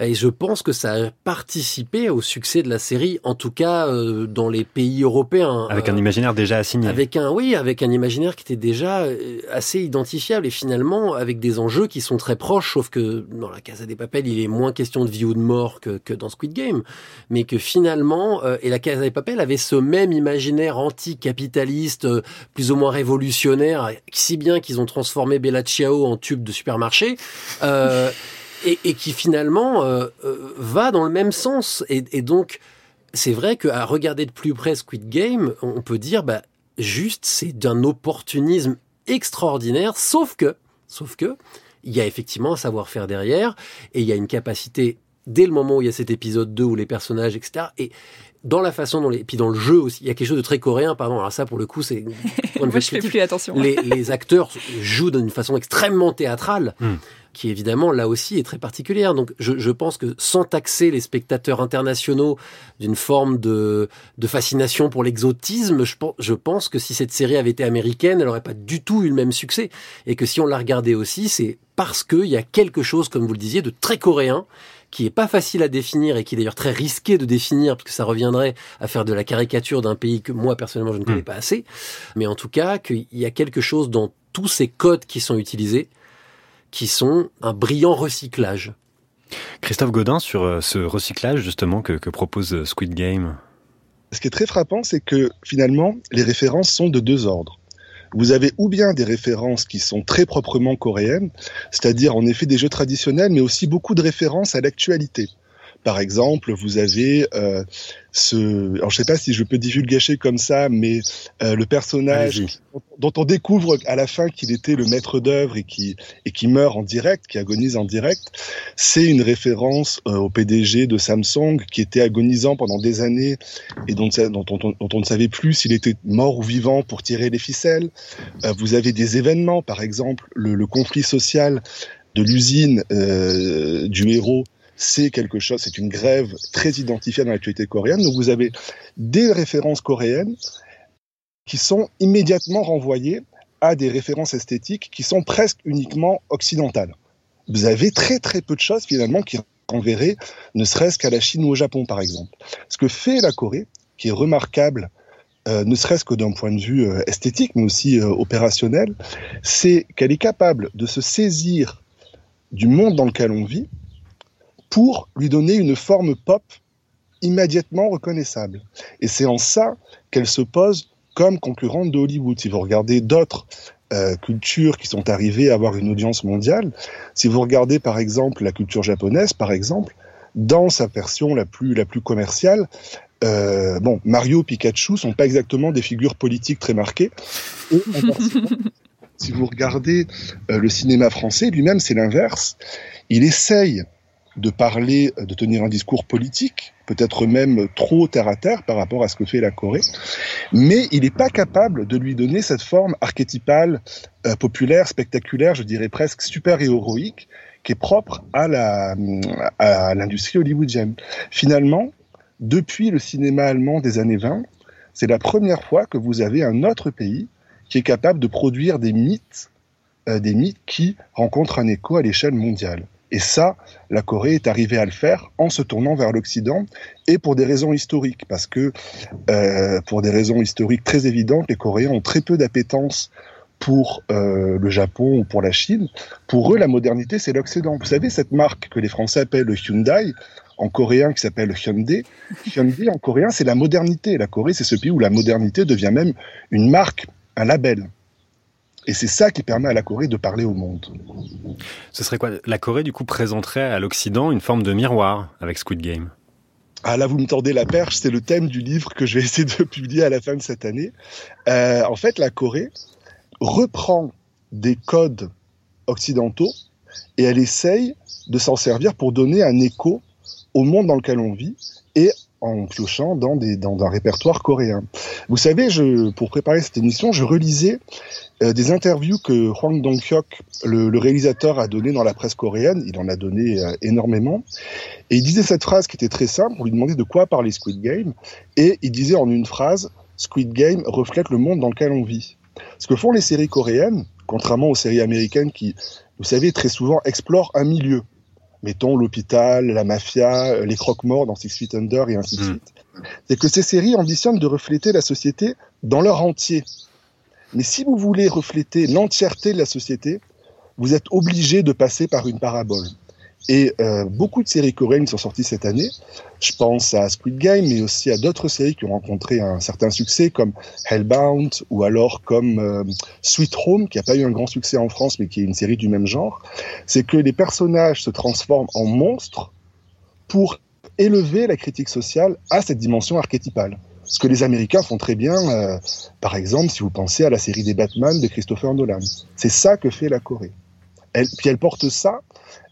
Et je pense que ça a participé au succès de la série, en tout cas euh, dans les pays européens. Avec un Euh, imaginaire déjà assigné. avec un oui, avec un imaginaire qui était déjà euh, assez identifiable et finalement avec des enjeux qui sont très proches, sauf que dans la Casa des Papel, il est moins question de vie ou de mort que, que dans Squid Game, mais que finalement euh, et la Casa des Papel avait ce même imaginaire anticapitaliste, euh, plus ou moins révolutionnaire, si bien qu'ils ont transformé Bella Ciao en tube de supermarché. Euh, et, qui finalement euh, euh, va dans le même sens. Et, et donc, c'est vrai qu'à regarder de plus près Squid Game, on peut dire, bah, juste, c'est d'un opportunisme extraordinaire, sauf que, sauf que, il y a effectivement un savoir-faire derrière, et il y a une capacité, dès le moment où il y a cet épisode 2 où les personnages, etc., et dans la façon dont les, et puis dans le jeu aussi, il y a quelque chose de très coréen, pardon, alors ça, pour le coup, c'est, Moi, je fais plus attention. Les, les acteurs jouent d'une façon extrêmement théâtrale, Hmm. qui évidemment là aussi est très particulière. Donc je, je pense que sans taxer les spectateurs internationaux d'une forme de, de fascination pour l'exotisme, je, pense- je pense que si cette série avait été américaine, elle n'aurait pas du tout eu le même succès. Et que si on la regardait aussi, c'est parce qu'il y a quelque chose, comme vous le disiez, de très coréen qui est pas facile à définir et qui est d'ailleurs très risqué de définir parce que ça reviendrait à faire de la caricature d'un pays que moi personnellement je ne connais pas assez. Mais en tout cas, qu'il y a quelque chose dans tous ces codes qui sont utilisés qui sont un brillant recyclage. Christophe Godin, sur euh, ce recyclage justement que, que propose euh, Squid Game. Ce qui est très frappant, c'est que finalement, les références sont de deux ordres. Vous avez ou bien des références qui sont très proprement coréennes, c'est-à-dire en effet des jeux traditionnels, mais aussi beaucoup de références à l'actualité. Par exemple, vous avez euh, ce, alors je sais pas si je peux divulgacher comme ça, mais euh, le personnage dont on découvre à la fin qu'il était le maître d'œuvre et qui et qui meurt en direct, qui agonise en direct, c'est une référence euh, au PDG de Samsung qui était agonisant pendant des années et dont, dont, on- dont on ne savait plus s'il était mort ou vivant pour tirer les ficelles. Euh, vous avez des événements, par exemple le, le conflit social de l'usine euh, du héros. C'est quelque chose, c'est une grève très identifiée dans l'actualité coréenne. Donc vous avez des références coréennes qui sont immédiatement renvoyées à des références esthétiques qui sont presque uniquement occidentales. Vous avez très très peu de choses finalement qui renverraient ne serait-ce qu'à la Chine ou au Japon par exemple. Ce que fait la Corée, qui est remarquable, euh, ne serait-ce que d'un point de vue euh, esthétique mais aussi euh, opérationnel, c'est qu'elle est capable de se saisir du monde dans lequel on vit pour lui donner une forme pop immédiatement reconnaissable. Et c'est en ça qu'elle se pose comme concurrente de Hollywood. Si vous regardez d'autres euh, cultures qui sont arrivées à avoir une audience mondiale, si vous regardez par exemple la culture japonaise, par exemple, dans sa version la plus, la plus commerciale, euh, bon, Mario, Pikachu sont pas exactement des figures politiques très marquées. Et si vous regardez euh, le cinéma français, lui-même, c'est l'inverse. Il essaye de parler, de tenir un discours politique, peut-être même trop terre à terre par rapport à ce que fait la Corée, mais il n'est pas capable de lui donner cette forme archétypale, euh, populaire, spectaculaire, je dirais presque super-héroïque, qui est propre à à l'industrie hollywoodienne. Finalement, depuis le cinéma allemand des années 20, c'est la première fois que vous avez un autre pays qui est capable de produire des mythes, euh, des mythes qui rencontrent un écho à l'échelle mondiale. Et ça, la Corée est arrivée à le faire en se tournant vers l'Occident et pour des raisons historiques, parce que euh, pour des raisons historiques très évidentes, les Coréens ont très peu d'appétence pour euh, le Japon ou pour la Chine. Pour eux, la modernité, c'est l'Occident. Vous savez, cette marque que les Français appellent le Hyundai, en coréen qui s'appelle Hyundai, Hyundai en coréen, c'est la modernité. La Corée, c'est ce pays où la modernité devient même une marque, un label. Et c'est ça qui permet à la Corée de parler au monde. Ce serait quoi? La Corée, du coup, présenterait à l'Occident une forme de miroir avec Squid Game ah là, vous me tordez la perche, c'est le thème du livre que je vais essayer de publier à la fin de cette année. Euh, en fait, la Corée reprend des codes occidentaux et elle essaye de s'en servir pour donner un écho au monde dans lequel on vit et en piochant dans, un répertoire coréen. Vous savez, pour préparer cette émission, je relisais euh, des interviews que Hwang Dong-hyuk, le, réalisateur, a donné dans la presse coréenne. Il en a donné euh, énormément. Et il disait cette phrase qui était très simple. On lui demandait de quoi parler Squid Game. Et il disait en une phrase, Squid Game reflète le monde dans lequel on vit. Ce que font les séries coréennes, contrairement aux séries américaines qui, vous savez, très souvent explorent un milieu. Mettons l'hôpital, la mafia, les croque-morts dans Six Feet Under et ainsi de suite. C'est que ces séries ambitionnent de refléter la société dans leur entier. Mais si vous voulez refléter l'entièreté de la société, vous êtes obligé de passer par une parabole. Et euh, beaucoup de séries coréennes sont sorties cette année. Je pense à Squid Game, mais aussi à d'autres séries qui ont rencontré un certain succès, comme Hellbound, ou alors comme euh, Sweet Home, qui n'a pas eu un grand succès en France, mais qui est une série du même genre. C'est que les personnages se transforment en monstres pour élever la critique sociale à cette dimension archétypale. Ce que les Américains font très bien, euh, par exemple, si vous pensez à la série des Batman de Christopher Nolan. C'est ça que fait la Corée. Elle, puis elle porte ça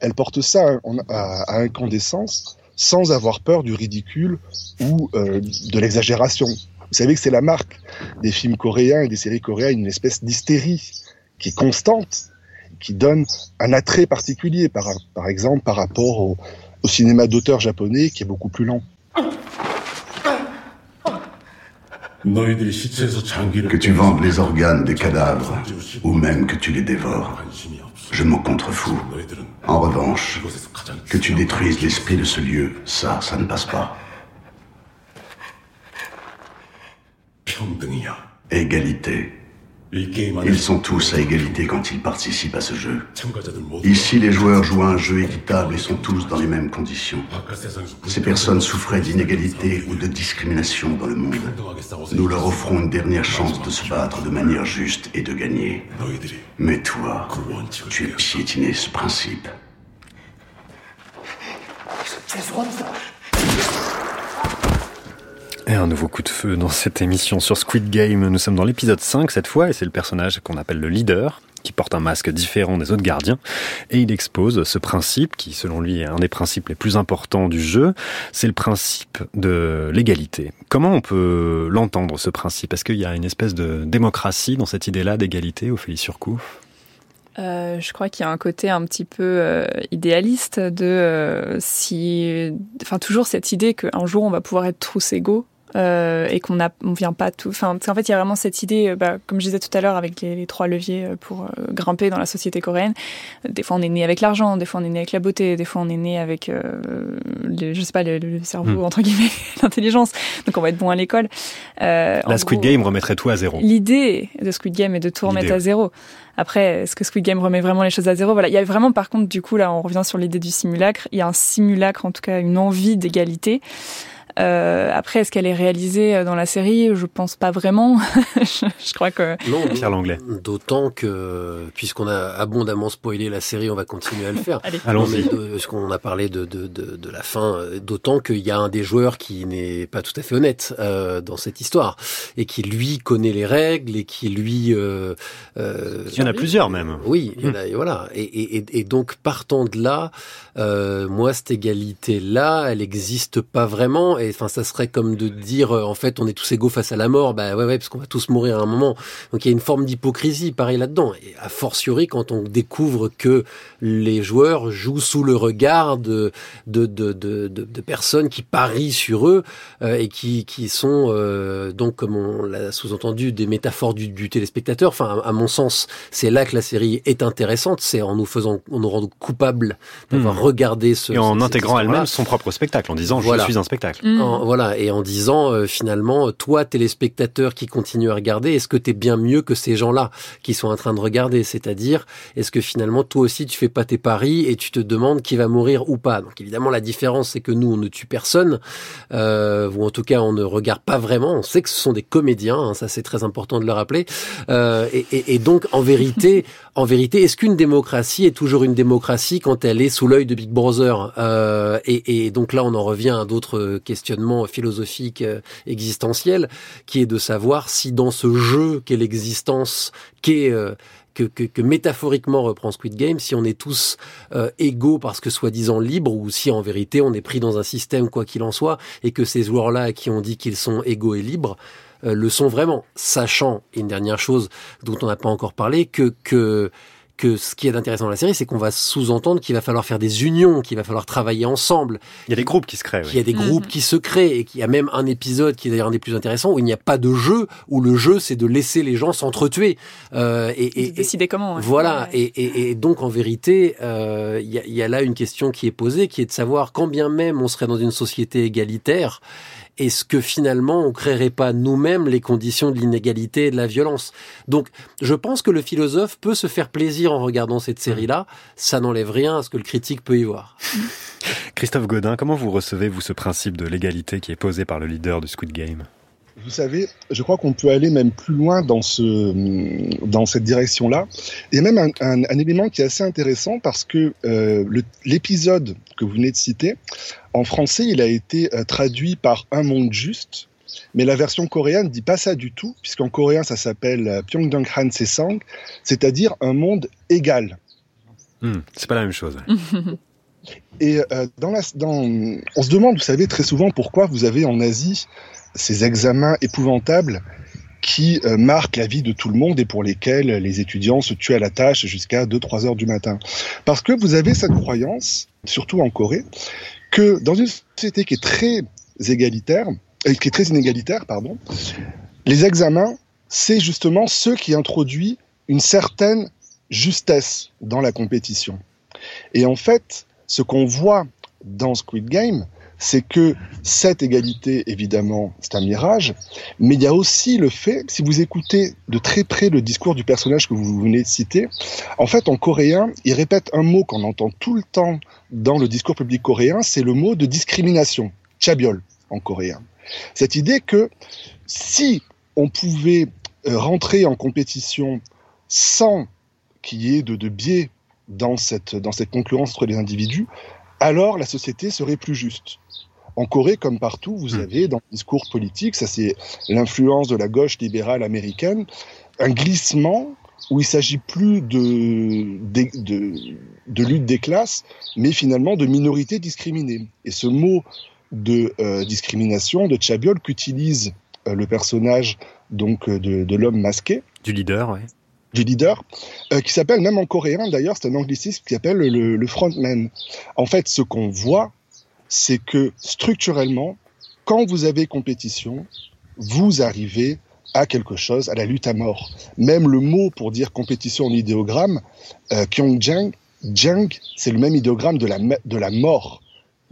elle porte ça à, incandescence sans avoir peur du ridicule ou euh, de l'exagération. Vous savez que c'est la marque des films coréens et des séries coréennes, une espèce d'hystérie qui est constante, qui donne un attrait particulier, par, exemple par rapport au cinéma d'auteur japonais qui est beaucoup plus lent. Que tu vendes les organes des cadavres, ou même que tu les dévores, je m'en contrefous. En revanche, que tu détruises l'esprit de ce lieu, ça, ça ne passe pas. Égalité. Ils sont tous à égalité quand ils participent à ce jeu. Ici, les joueurs jouent un jeu équitable et sont tous dans les mêmes conditions. Ces personnes souffraient d'inégalité ou de discrimination dans le monde. Nous leur offrons une dernière chance de se battre de manière juste et de gagner. Mais toi, tu es piétiné ce principe. Et un nouveau coup de feu dans cette émission sur Squid Game. Nous sommes dans l'épisode 5 cette fois et c'est le personnage qu'on appelle le leader qui porte un masque différent des autres gardiens. Et il expose ce principe qui selon lui est un des principes les plus importants du jeu, c'est le principe de l'égalité. Comment on peut l'entendre ce principe? Est-ce qu'il y a une espèce de démocratie dans cette idée-là d'égalité, Ophélie Surcouf? Euh, je crois qu'il y a un côté un petit peu euh, idéaliste de euh, si, enfin toujours cette idée qu'un jour on va pouvoir être tous égaux euh, et qu'on on vient pas tout. Enfin, en fait, il y a vraiment cette idée, euh, bah, comme je disais tout à l'heure, avec les, les, trois leviers euh, pour grimper dans la société coréenne. Des fois, on est né avec l'argent, des fois, on est né avec la beauté, des fois, on est né avec, euh, le, je sais pas, le, le cerveau hmm. entre guillemets, l'intelligence. Donc, on va être bon à l'école. Euh, la Squid gros, Game remettrait tout à zéro. L'idée de Squid Game est de tout remettre à zéro. Après, est-ce que Squid Game remet vraiment les choses à zéro? Voilà, il y a vraiment, par contre, du coup, là, on revient sur l'idée du simulacre. Il y a un simulacre, en tout cas, une envie d'égalité. Euh, après, est-ce qu'elle est réalisée euh, dans la série? Je pense pas vraiment. je, je, crois que non, Pierre Langlais. D'autant que puisqu'on a abondamment spoilé la série, on va continuer à le faire. Allons-y. Ce qu'on a parlé de, de, de, de la fin, euh, d'autant qu'il y a un des joueurs qui n'est pas tout à fait honnête euh, dans cette histoire et qui lui connaît les règles et qui lui. Euh, euh, il y en a plusieurs même. Oui, il y en a, voilà. Et, et, et, donc partant de là, moi cette égalité là, elle n'existe pas vraiment et enfin ça serait comme de dire euh, en fait on est tous égaux face à la mort. Bah ouais ouais parce qu'on va tous mourir à un moment. Donc il y a une forme d'hypocrisie pareil là-dedans. Et a fortiori quand on découvre que les joueurs jouent sous le regard de de de de, de, de personnes qui parient sur eux euh, et qui qui sont euh, donc comme on l'a sous-entendu des métaphores du, du téléspectateur. Enfin à, à, mon sens c'est là que la série est intéressante. C'est en nous faisant en nous rendant coupables d'avoir mmh. regardé ce et en intégrant elle-même son propre spectacle en disant voilà. je suis un spectacle. Mmh. En, voilà, et en disant euh, finalement, toi, téléspectateur qui continue à regarder, est-ce que tu es bien mieux que ces gens-là qui sont en train de regarder? C'est-à-dire, est-ce que finalement, toi aussi, tu fais pas tes paris et tu te demandes qui va mourir ou pas? Donc évidemment, la différence, c'est que nous, on ne tue personne, euh, ou en tout cas, on ne regarde pas vraiment. On sait que ce sont des comédiens, hein, ça c'est très important de le rappeler. Euh, et, et, et, donc, en vérité, en vérité, est-ce qu'une démocratie est toujours une démocratie quand elle est sous l'œil de Big Brother? Euh, et, et donc là, on en revient à d'autres questions questionnement philosophique euh, existentiel, qui est de savoir si dans ce jeu qu'est l'existence, qu'est euh, que, que, que, métaphoriquement reprend Squid Game, si on est tous euh, égaux parce que soi-disant libres, ou si en vérité on est pris dans un système quoi qu'il en soit, et que ces joueurs-là qui ont dit qu'ils sont égaux et libres euh, le sont vraiment, sachant, une dernière chose dont on n'a pas encore parlé, que, que que ce qui est intéressant dans la série, c'est qu'on va sous-entendre qu'il va falloir faire des unions, qu'il va falloir travailler ensemble. Il y a des groupes qui se créent. Il y a des groupes qui se créent et qu'il y a même un épisode qui est d'ailleurs un des plus intéressants où il n'y a pas de jeu, où le jeu c'est de laisser les gens s'entretuer. Euh, et, et, décider comment. Voilà. Et, et, donc en vérité, euh, il y, a, y a là une question qui est posée, qui est de savoir quand bien même on serait dans une société égalitaire, est-ce que finalement on créerait pas nous-mêmes les conditions de l'inégalité et de la violence? Donc je pense que le philosophe peut se faire plaisir en regardant cette série-là, ça n'enlève rien à ce que le critique peut y voir. Christophe Godin, comment vous recevez-vous ce principe de l'égalité qui est posé par le leader du Squid Game? Vous savez, je crois qu'on peut aller même plus loin dans, ce, dans cette direction-là. Il y a même un, un, un, élément qui est assez intéressant parce que euh, l'épisode que vous venez de citer, en français, il a été euh, traduit par Un monde juste, mais la version coréenne ne dit pas ça du tout, puisqu'en coréen, ça s'appelle euh, Pyongdong Han Sesang, c'est-à-dire un monde égal. Hmm, c'est pas la même chose. Et euh, dans la, dans, on se demande, vous savez, très souvent pourquoi vous avez en Asie ces examens épouvantables qui euh, marquent la vie de tout le monde et pour lesquels les étudiants se tuent à la tâche jusqu'à 2-3 heures du matin. Parce que vous avez cette croyance, surtout en Corée, que dans une société qui est très égalitaire, euh, qui est très inégalitaire, pardon, les examens, c'est justement ce qui introduit une certaine justesse dans la compétition. Et en fait, ce qu'on voit dans Squid Game, c'est que cette égalité, évidemment, c'est un mirage, mais il y a aussi le fait, si vous écoutez de très près le discours du personnage que vous venez de citer, en fait, en coréen, il répète un mot qu'on entend tout le temps dans le discours public coréen, c'est le mot de discrimination, chabiol en coréen. Cette idée que si on pouvait euh, rentrer en compétition sans qu'il y ait de, biais dans cette, dans cette concurrence entre les individus, alors la société serait plus juste. En Corée, comme partout, vous hmm. avez dans le discours politique, ça c'est l'influence de la gauche libérale américaine, un glissement où il s'agit plus de, de, de, lutte des classes, mais finalement de minorités discriminées. Et ce mot de euh, discrimination, de chabiol, qu'utilise euh, le personnage donc euh, de, de l'homme masqué. Du leader, oui. Du leader, qui s'appelle, même en coréen d'ailleurs, c'est un anglicisme qui s'appelle le, le frontman. En fait, ce qu'on voit, c'est que structurellement, quand vous avez compétition, vous arrivez à quelque chose, à la lutte à mort. Même le mot pour dire compétition en idéogramme, euh, Kyongjang, Jang, c'est le même idéogramme de la, de la mort.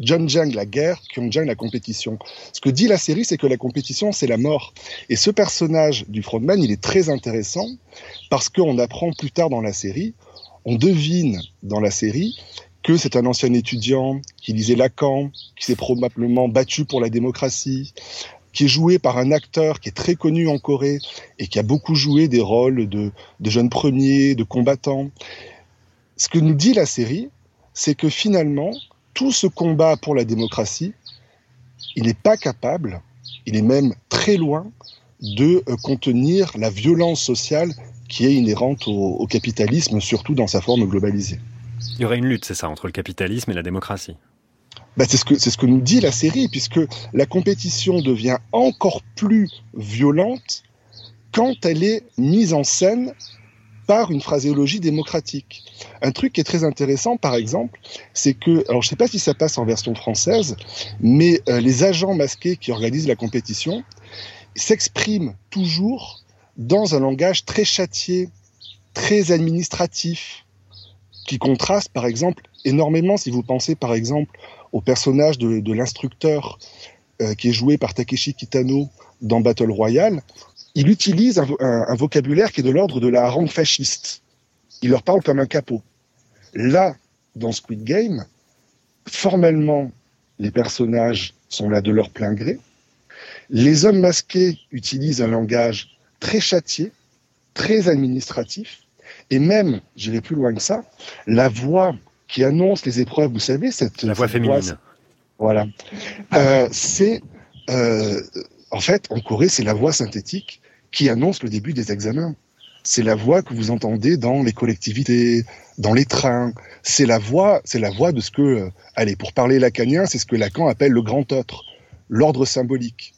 Jang, la guerre, Kyongjang, la compétition. Ce que dit la série, c'est que la compétition, c'est la mort. Et ce personnage du frontman, il est très intéressant parce qu'on apprend plus tard dans la série, on devine dans la série que c'est un ancien étudiant qui lisait Lacan, qui s'est probablement battu pour la démocratie, qui est joué par un acteur qui est très connu en Corée et qui a beaucoup joué des rôles de jeunes premiers, de combattants. Ce que nous dit la série, c'est que finalement, tout ce combat pour la démocratie, il n'est pas capable, il est même très loin de euh, contenir la violence sociale qui est inhérente au, au capitalisme, surtout dans sa forme globalisée. Il y aurait une lutte, c'est ça, entre le capitalisme et la démocratie. Bah c'est ce que c'est ce que nous dit la série, puisque la compétition devient encore plus violente quand elle est mise en scène par une phraséologie démocratique. Un truc qui est très intéressant, par exemple, c'est que, alors je ne sais pas si ça passe en version française, mais euh, les agents masqués qui organisent la compétition s'expriment toujours dans un langage très châtié, très administratif, qui contraste, par exemple, énormément si vous pensez, par exemple, au personnage de, l'instructeur euh, qui est joué par Takeshi Kitano dans Battle Royale. Il utilise un, un, un vocabulaire qui est de l'ordre de la harangue fasciste. Il leur parle comme un capot. Là, dans Squid Game, formellement, les personnages sont là de leur plein gré. Les hommes masqués utilisent un langage très châtié, très administratif, et même, j'irai plus loin que ça, la voix qui annonce les épreuves, vous savez, cette la voix féminine. voilà, euh, c'est euh, en fait en Corée, c'est la voix synthétique qui annonce le début des examens. C'est la voix que vous entendez dans les collectivités, dans les trains. C'est la voix, c'est la voix de ce que, euh, allez, pour parler lacanien, c'est ce que Lacan appelle le grand autre, l'ordre symbolique.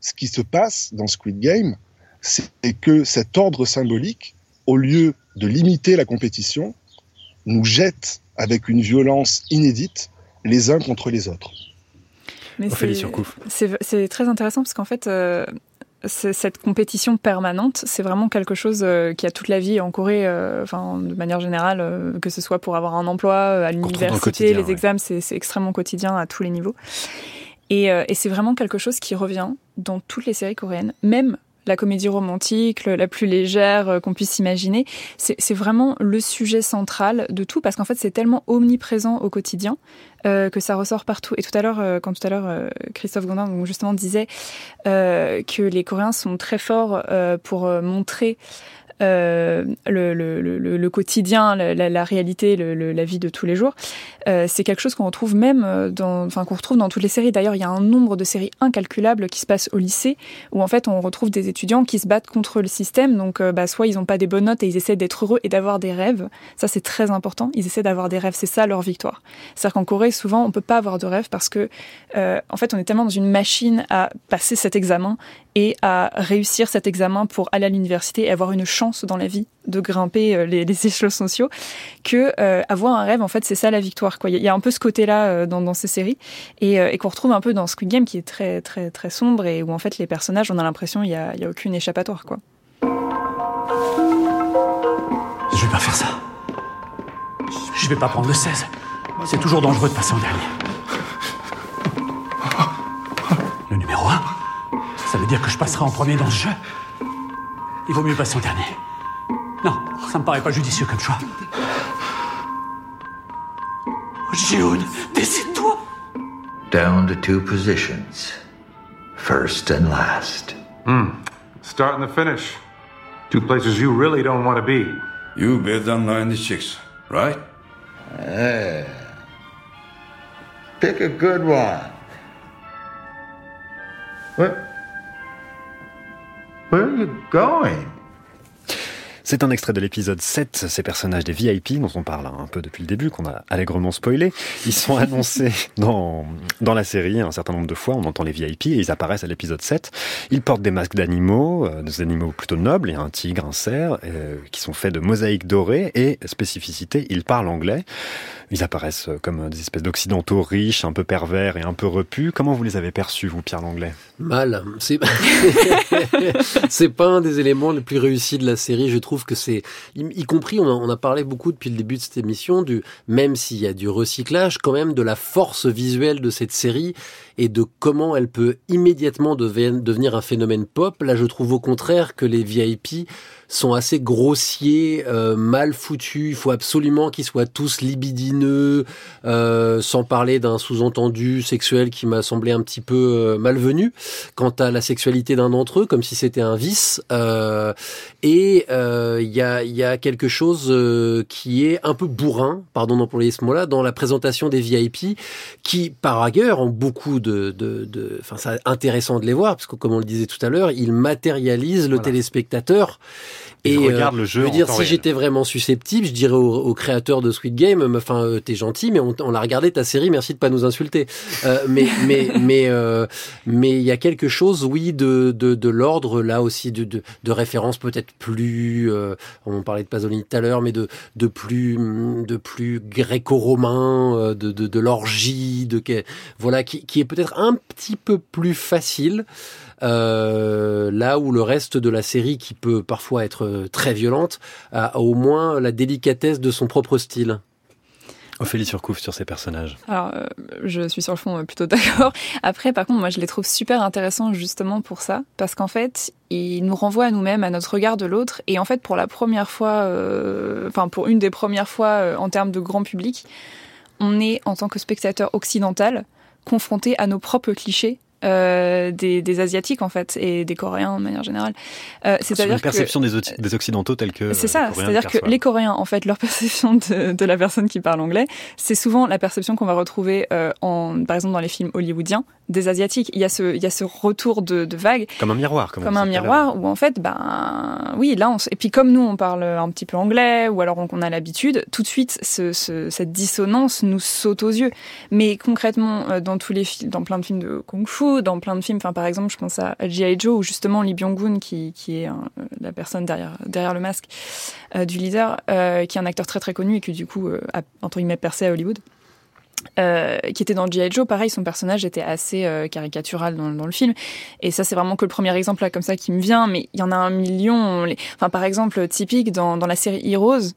Ce qui se passe dans Squid Game, c'est que cet ordre symbolique, au lieu de limiter la compétition nous jette avec une violence inédite les uns contre les autres. C'est très intéressant parce qu'en fait, euh, cette compétition permanente, c'est vraiment quelque chose euh, qui a toute la vie en Corée, euh, enfin de manière générale, que ce soit pour avoir un emploi à l'université, les examens, c'est extrêmement quotidien à tous les niveaux. Et, et c'est vraiment quelque chose qui revient dans toutes les séries coréennes, même la comédie romantique, la plus légère euh, qu'on puisse imaginer. C'est vraiment le sujet central de tout parce qu'en fait c'est tellement omniprésent au quotidien euh, que ça ressort partout. Et tout à l'heure, euh, quand tout à l'heure Christophe Gondin justement disait que les Coréens sont très forts pour montrer euh, le, quotidien, la, réalité, la vie de tous les jours, euh, c'est quelque chose qu'on retrouve même euh, dans, enfin qu'on retrouve dans toutes les séries. D'ailleurs, il y a un nombre de séries incalculables qui se passent au lycée, où en fait on retrouve des étudiants qui se battent contre le système. Donc, bah, soit ils n'ont pas des bonnes notes et ils essaient d'être heureux et d'avoir des rêves. Ça, c'est très important. Ils essaient d'avoir des rêves. C'est ça leur victoire. C'est-à-dire qu'en Corée, souvent, on peut pas avoir de rêve parce que, en fait, on est tellement dans une machine à passer cet examen et à réussir cet examen pour aller à l'université et avoir une chance dans la vie de grimper euh, les, échelons sociaux que euh, avoir un rêve en fait c'est ça la victoire il y a un peu ce côté là euh, dans, ces séries. Et, qu'on retrouve un peu dans Squid Game qui est très très très sombre et où en fait les personnages on a l'impression il y a, aucune échappatoire quoi. Je vais pas faire ça. Je vais pas prendre le 16 c'est toujours dangereux de passer en dernier. Le numéro 1 ça veut dire que je passerai en premier dans ce jeu il vaut mieux passer en dernier. Non, ça me paraît pas judicieux comme choix. June, décide-toi Down to two positions. First and last. Hmm. Start and the finish. Two places you really don't want to be. You bet on 96, right? Hey. Pick a good one. What? Where are you going? C'est un extrait de l'épisode 7, ces personnages des VIP dont on parle un peu depuis le début, qu'on a allègrement spoilé. Ils sont annoncés dans, dans la série un certain nombre de fois, on entend les VIP et ils apparaissent à l'épisode 7. Ils portent des masques d'animaux, euh, des animaux plutôt nobles, il y a un tigre, un cerf, euh, qui sont faits de mosaïques dorées et, spécificité, ils parlent anglais. Ils apparaissent comme des espèces d'occidentaux riches, un peu pervers et un peu repus. Comment vous les avez perçus, vous, Pierre Langlais? Mal. C'est c'est pas un des éléments les plus réussis de la série. Je trouve que c'est, y, compris, on a, on a, parlé beaucoup depuis le début de cette émission du, même s'il y a du recyclage, quand même de la force visuelle de cette série et de comment elle peut immédiatement devenir un phénomène pop. Là, je trouve au contraire que les VIP sont assez grossiers, euh, mal foutus. Il faut absolument qu'ils soient tous libidineux, euh, sans parler d'un sous-entendu sexuel qui m'a semblé un petit peu euh, malvenu quant à la sexualité d'un d'entre eux, comme si c'était un vice. Euh, et euh, il y, a, y a quelque chose euh, qui est un peu bourrin, pardon d'employer ce mot-là, dans la présentation des VIP, qui par ailleurs ont beaucoup de, de, de enfin, c'est intéressant de les voir parce que comme on le disait tout à l'heure, ils matérialisent le téléspectateur et regarde le jeu. Je veux dire, si j'étais vraiment susceptible, je dirais au, créateur de Squid Game, enfin, euh, t'es gentil, mais on, on, a regardé ta série, merci de pas nous insulter. Euh, mais mais mais euh, mais il y a quelque chose, oui, de de, de l'ordre là aussi de de, de référence peut-être plus. Euh, on parlait de Pasolini tout à l'heure, mais de de plus de plus gréco-romain, euh, de de, de l'orgie, de voilà, qui qui est peut-être un petit peu plus facile. Euh, là où le reste de la série, qui peut parfois être euh, très violente, a au moins la délicatesse de son propre style. Ophélie Surcouf sur ces personnages. Alors, euh, je suis sur le fond plutôt d'accord. Après, par contre, moi, je les trouve super intéressants justement pour ça, parce qu'en fait, ils nous renvoient à nous-mêmes, à notre regard de l'autre, et en fait, pour la première fois, enfin, pour une des premières fois en termes de grand public, on est, en tant que spectateur occidental, confronté à nos propres clichés euh, des, des, asiatiques en fait et des coréens de manière générale. Euh, c'est-à-dire une perception des, des, occidentaux tels que c'est ça. C'est-à-dire que les Coréens en fait leur perception de, de la personne qui parle anglais, c'est souvent la perception qu'on va retrouver euh, en par exemple dans les films hollywoodiens des asiatiques. Il y a ce il y a ce retour de, de vague comme un miroir comme, comme un miroir où en fait ben oui là on, et puis comme nous on parle un petit peu anglais ou alors on, a l'habitude tout de suite ce, ce, cette dissonance nous saute aux yeux. Mais concrètement euh, dans tous les films dans plein de films de kung-fu dans plein de films. Par exemple, je pense à G.I. Joe, où justement Lee Byung-gun, qui, est la personne derrière le masque du leader, qui est un acteur très très connu et qui du coup a entre guillemets percé à Hollywood. Euh, qui était dans G.I. Joe, pareil, son personnage était assez euh, caricatural dans, le film. Et ça, c'est vraiment que le premier exemple là, comme ça qui me vient. Mais il y en a un million. Enfin, par exemple, typique dans, la série Heroes,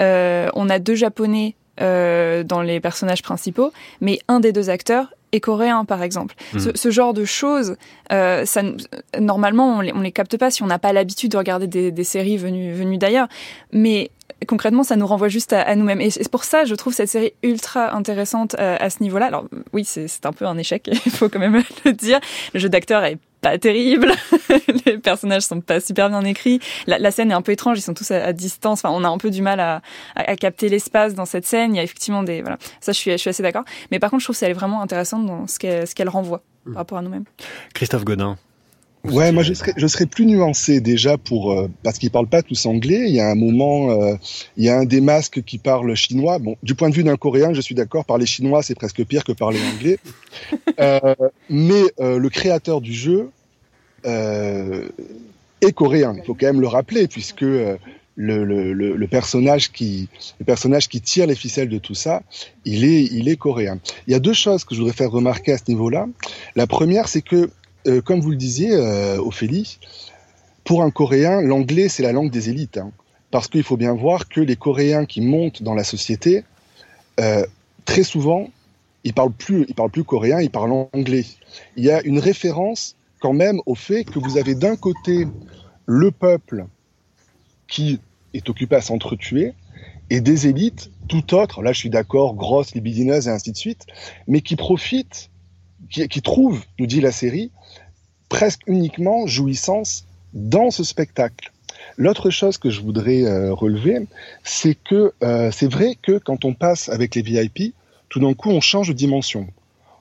euh, on a deux Japonais euh, dans les personnages principaux, mais un des deux acteurs est coréen, par exemple. Mmh. Ce, ce, genre de choses, euh, ça, normalement, on les, on les capte pas si on n'a pas l'habitude de regarder des, des séries venues, venues d'ailleurs. Mais concrètement, ça nous renvoie juste à, à nous-mêmes. Et c'est pour ça, je trouve cette série ultra intéressante euh, à ce niveau-là. Alors oui, c'est un peu un échec, il faut quand même le dire. Le jeu d'acteur est pas terrible, les personnages sont pas super bien écrits, la, la, scène est un peu étrange, ils sont tous à, à, distance, enfin on a un peu du mal à, à capter l'espace dans cette scène, il y a effectivement des... Voilà, ça je suis, je suis assez d'accord. Mais par contre, je trouve qu'elle est vraiment intéressante dans ce qu'elle qu renvoie par rapport à nous-mêmes. Christophe Godin, Ouais, moi je serais, je serais plus nuancé déjà pour euh, parce qu'ils parlent pas tous anglais. Il y a un moment, euh, il y a un des masques qui parle chinois. Bon, du point de vue d'un Coréen, je suis d'accord. Parler chinois, c'est presque pire que parler anglais. euh, mais euh, le créateur du jeu euh, est coréen. Il faut quand même le rappeler puisque euh, le, personnage qui le personnage qui tire les ficelles de tout ça, il est il est coréen. Il y a deux choses que je voudrais faire remarquer à ce niveau-là. La première, c'est que euh, comme vous le disiez, euh, Ophélie, pour un Coréen, l'anglais, c'est la langue des élites. Hein, parce qu'il faut bien voir que les Coréens qui montent dans la société, euh, très souvent, ils parlent plus, ils parlent plus coréen, ils parlent anglais. Il y a une référence quand même au fait que vous avez d'un côté le peuple qui est occupé à s'entretuer et des élites tout autres, là je suis d'accord, grosses, libidineuses et ainsi de suite, mais qui profitent, qui, trouvent, nous dit la série, presque uniquement jouissance dans ce spectacle. L'autre chose que je voudrais euh, relever, c'est que euh, c'est vrai que quand on passe avec les VIP, tout d'un coup on change de dimension.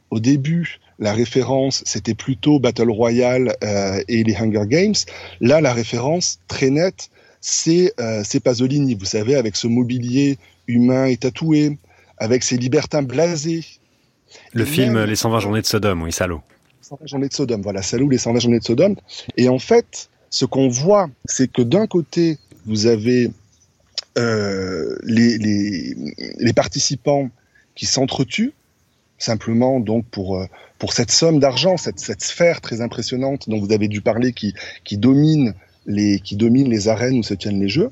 Au début, la référence c'était plutôt Battle Royale euh, et les Hunger Games. Là, la référence très nette, c'est euh, Pasolini, vous savez, avec ce mobilier humain et tatoué, avec ces libertins blasés. Le et film même... Les 120 journées de Sodome, oui, salaud. 120 journées de Sodome, voilà, Salou, les 120 journées de Sodome. Et en fait, ce qu'on voit, c'est que d'un côté, vous avez euh, les, les, les, participants qui s'entretuent, simplement donc pour, euh, pour cette somme d'argent, cette, cette sphère très impressionnante dont vous avez dû parler, qui, qui, domine les, qui domine les arènes où se tiennent les jeux,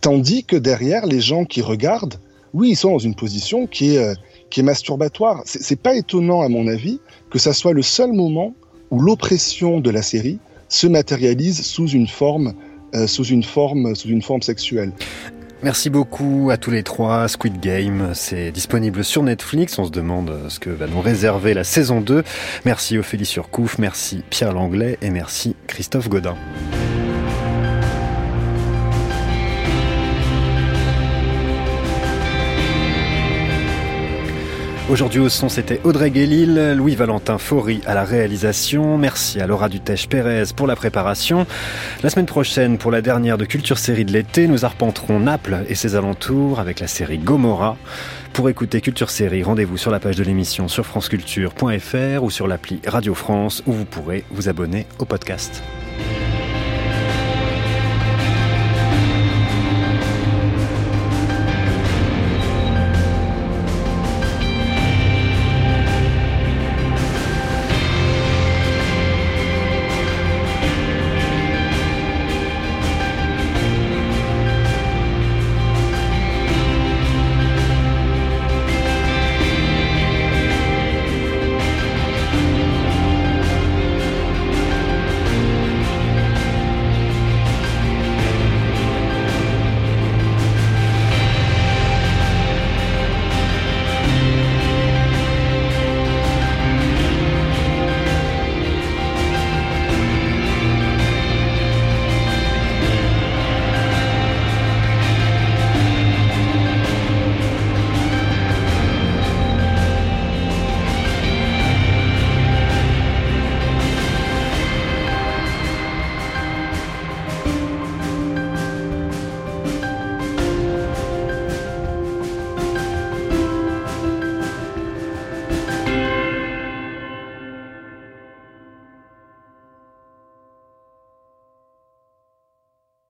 tandis que derrière, les gens qui regardent, oui, ils sont dans une position qui est, euh, qui est masturbatoire. C'est pas étonnant, à mon avis, que ça soit le seul moment où l'oppression de la série se matérialise sous une forme, euh, sous une forme, sous une forme sexuelle. Merci beaucoup à tous les trois. Squid Game, c'est disponible sur Netflix. On se demande ce que va nous réserver la saison 2. Merci Ophélie Surcouf, merci Pierre Langlais et merci Christophe Godin. Aujourd'hui au son, c'était Audrey Guélil, Louis-Valentin Faury à la réalisation. Merci à Laura Dutèche-Pérez pour la préparation. La semaine prochaine, pour la dernière de Culture Série de l'été, nous arpenterons Naples et ses alentours avec la série Gomorra. Pour écouter Culture Série, rendez-vous sur la page de l'émission sur franceculture.fr ou sur l'appli Radio France où vous pourrez vous abonner au podcast.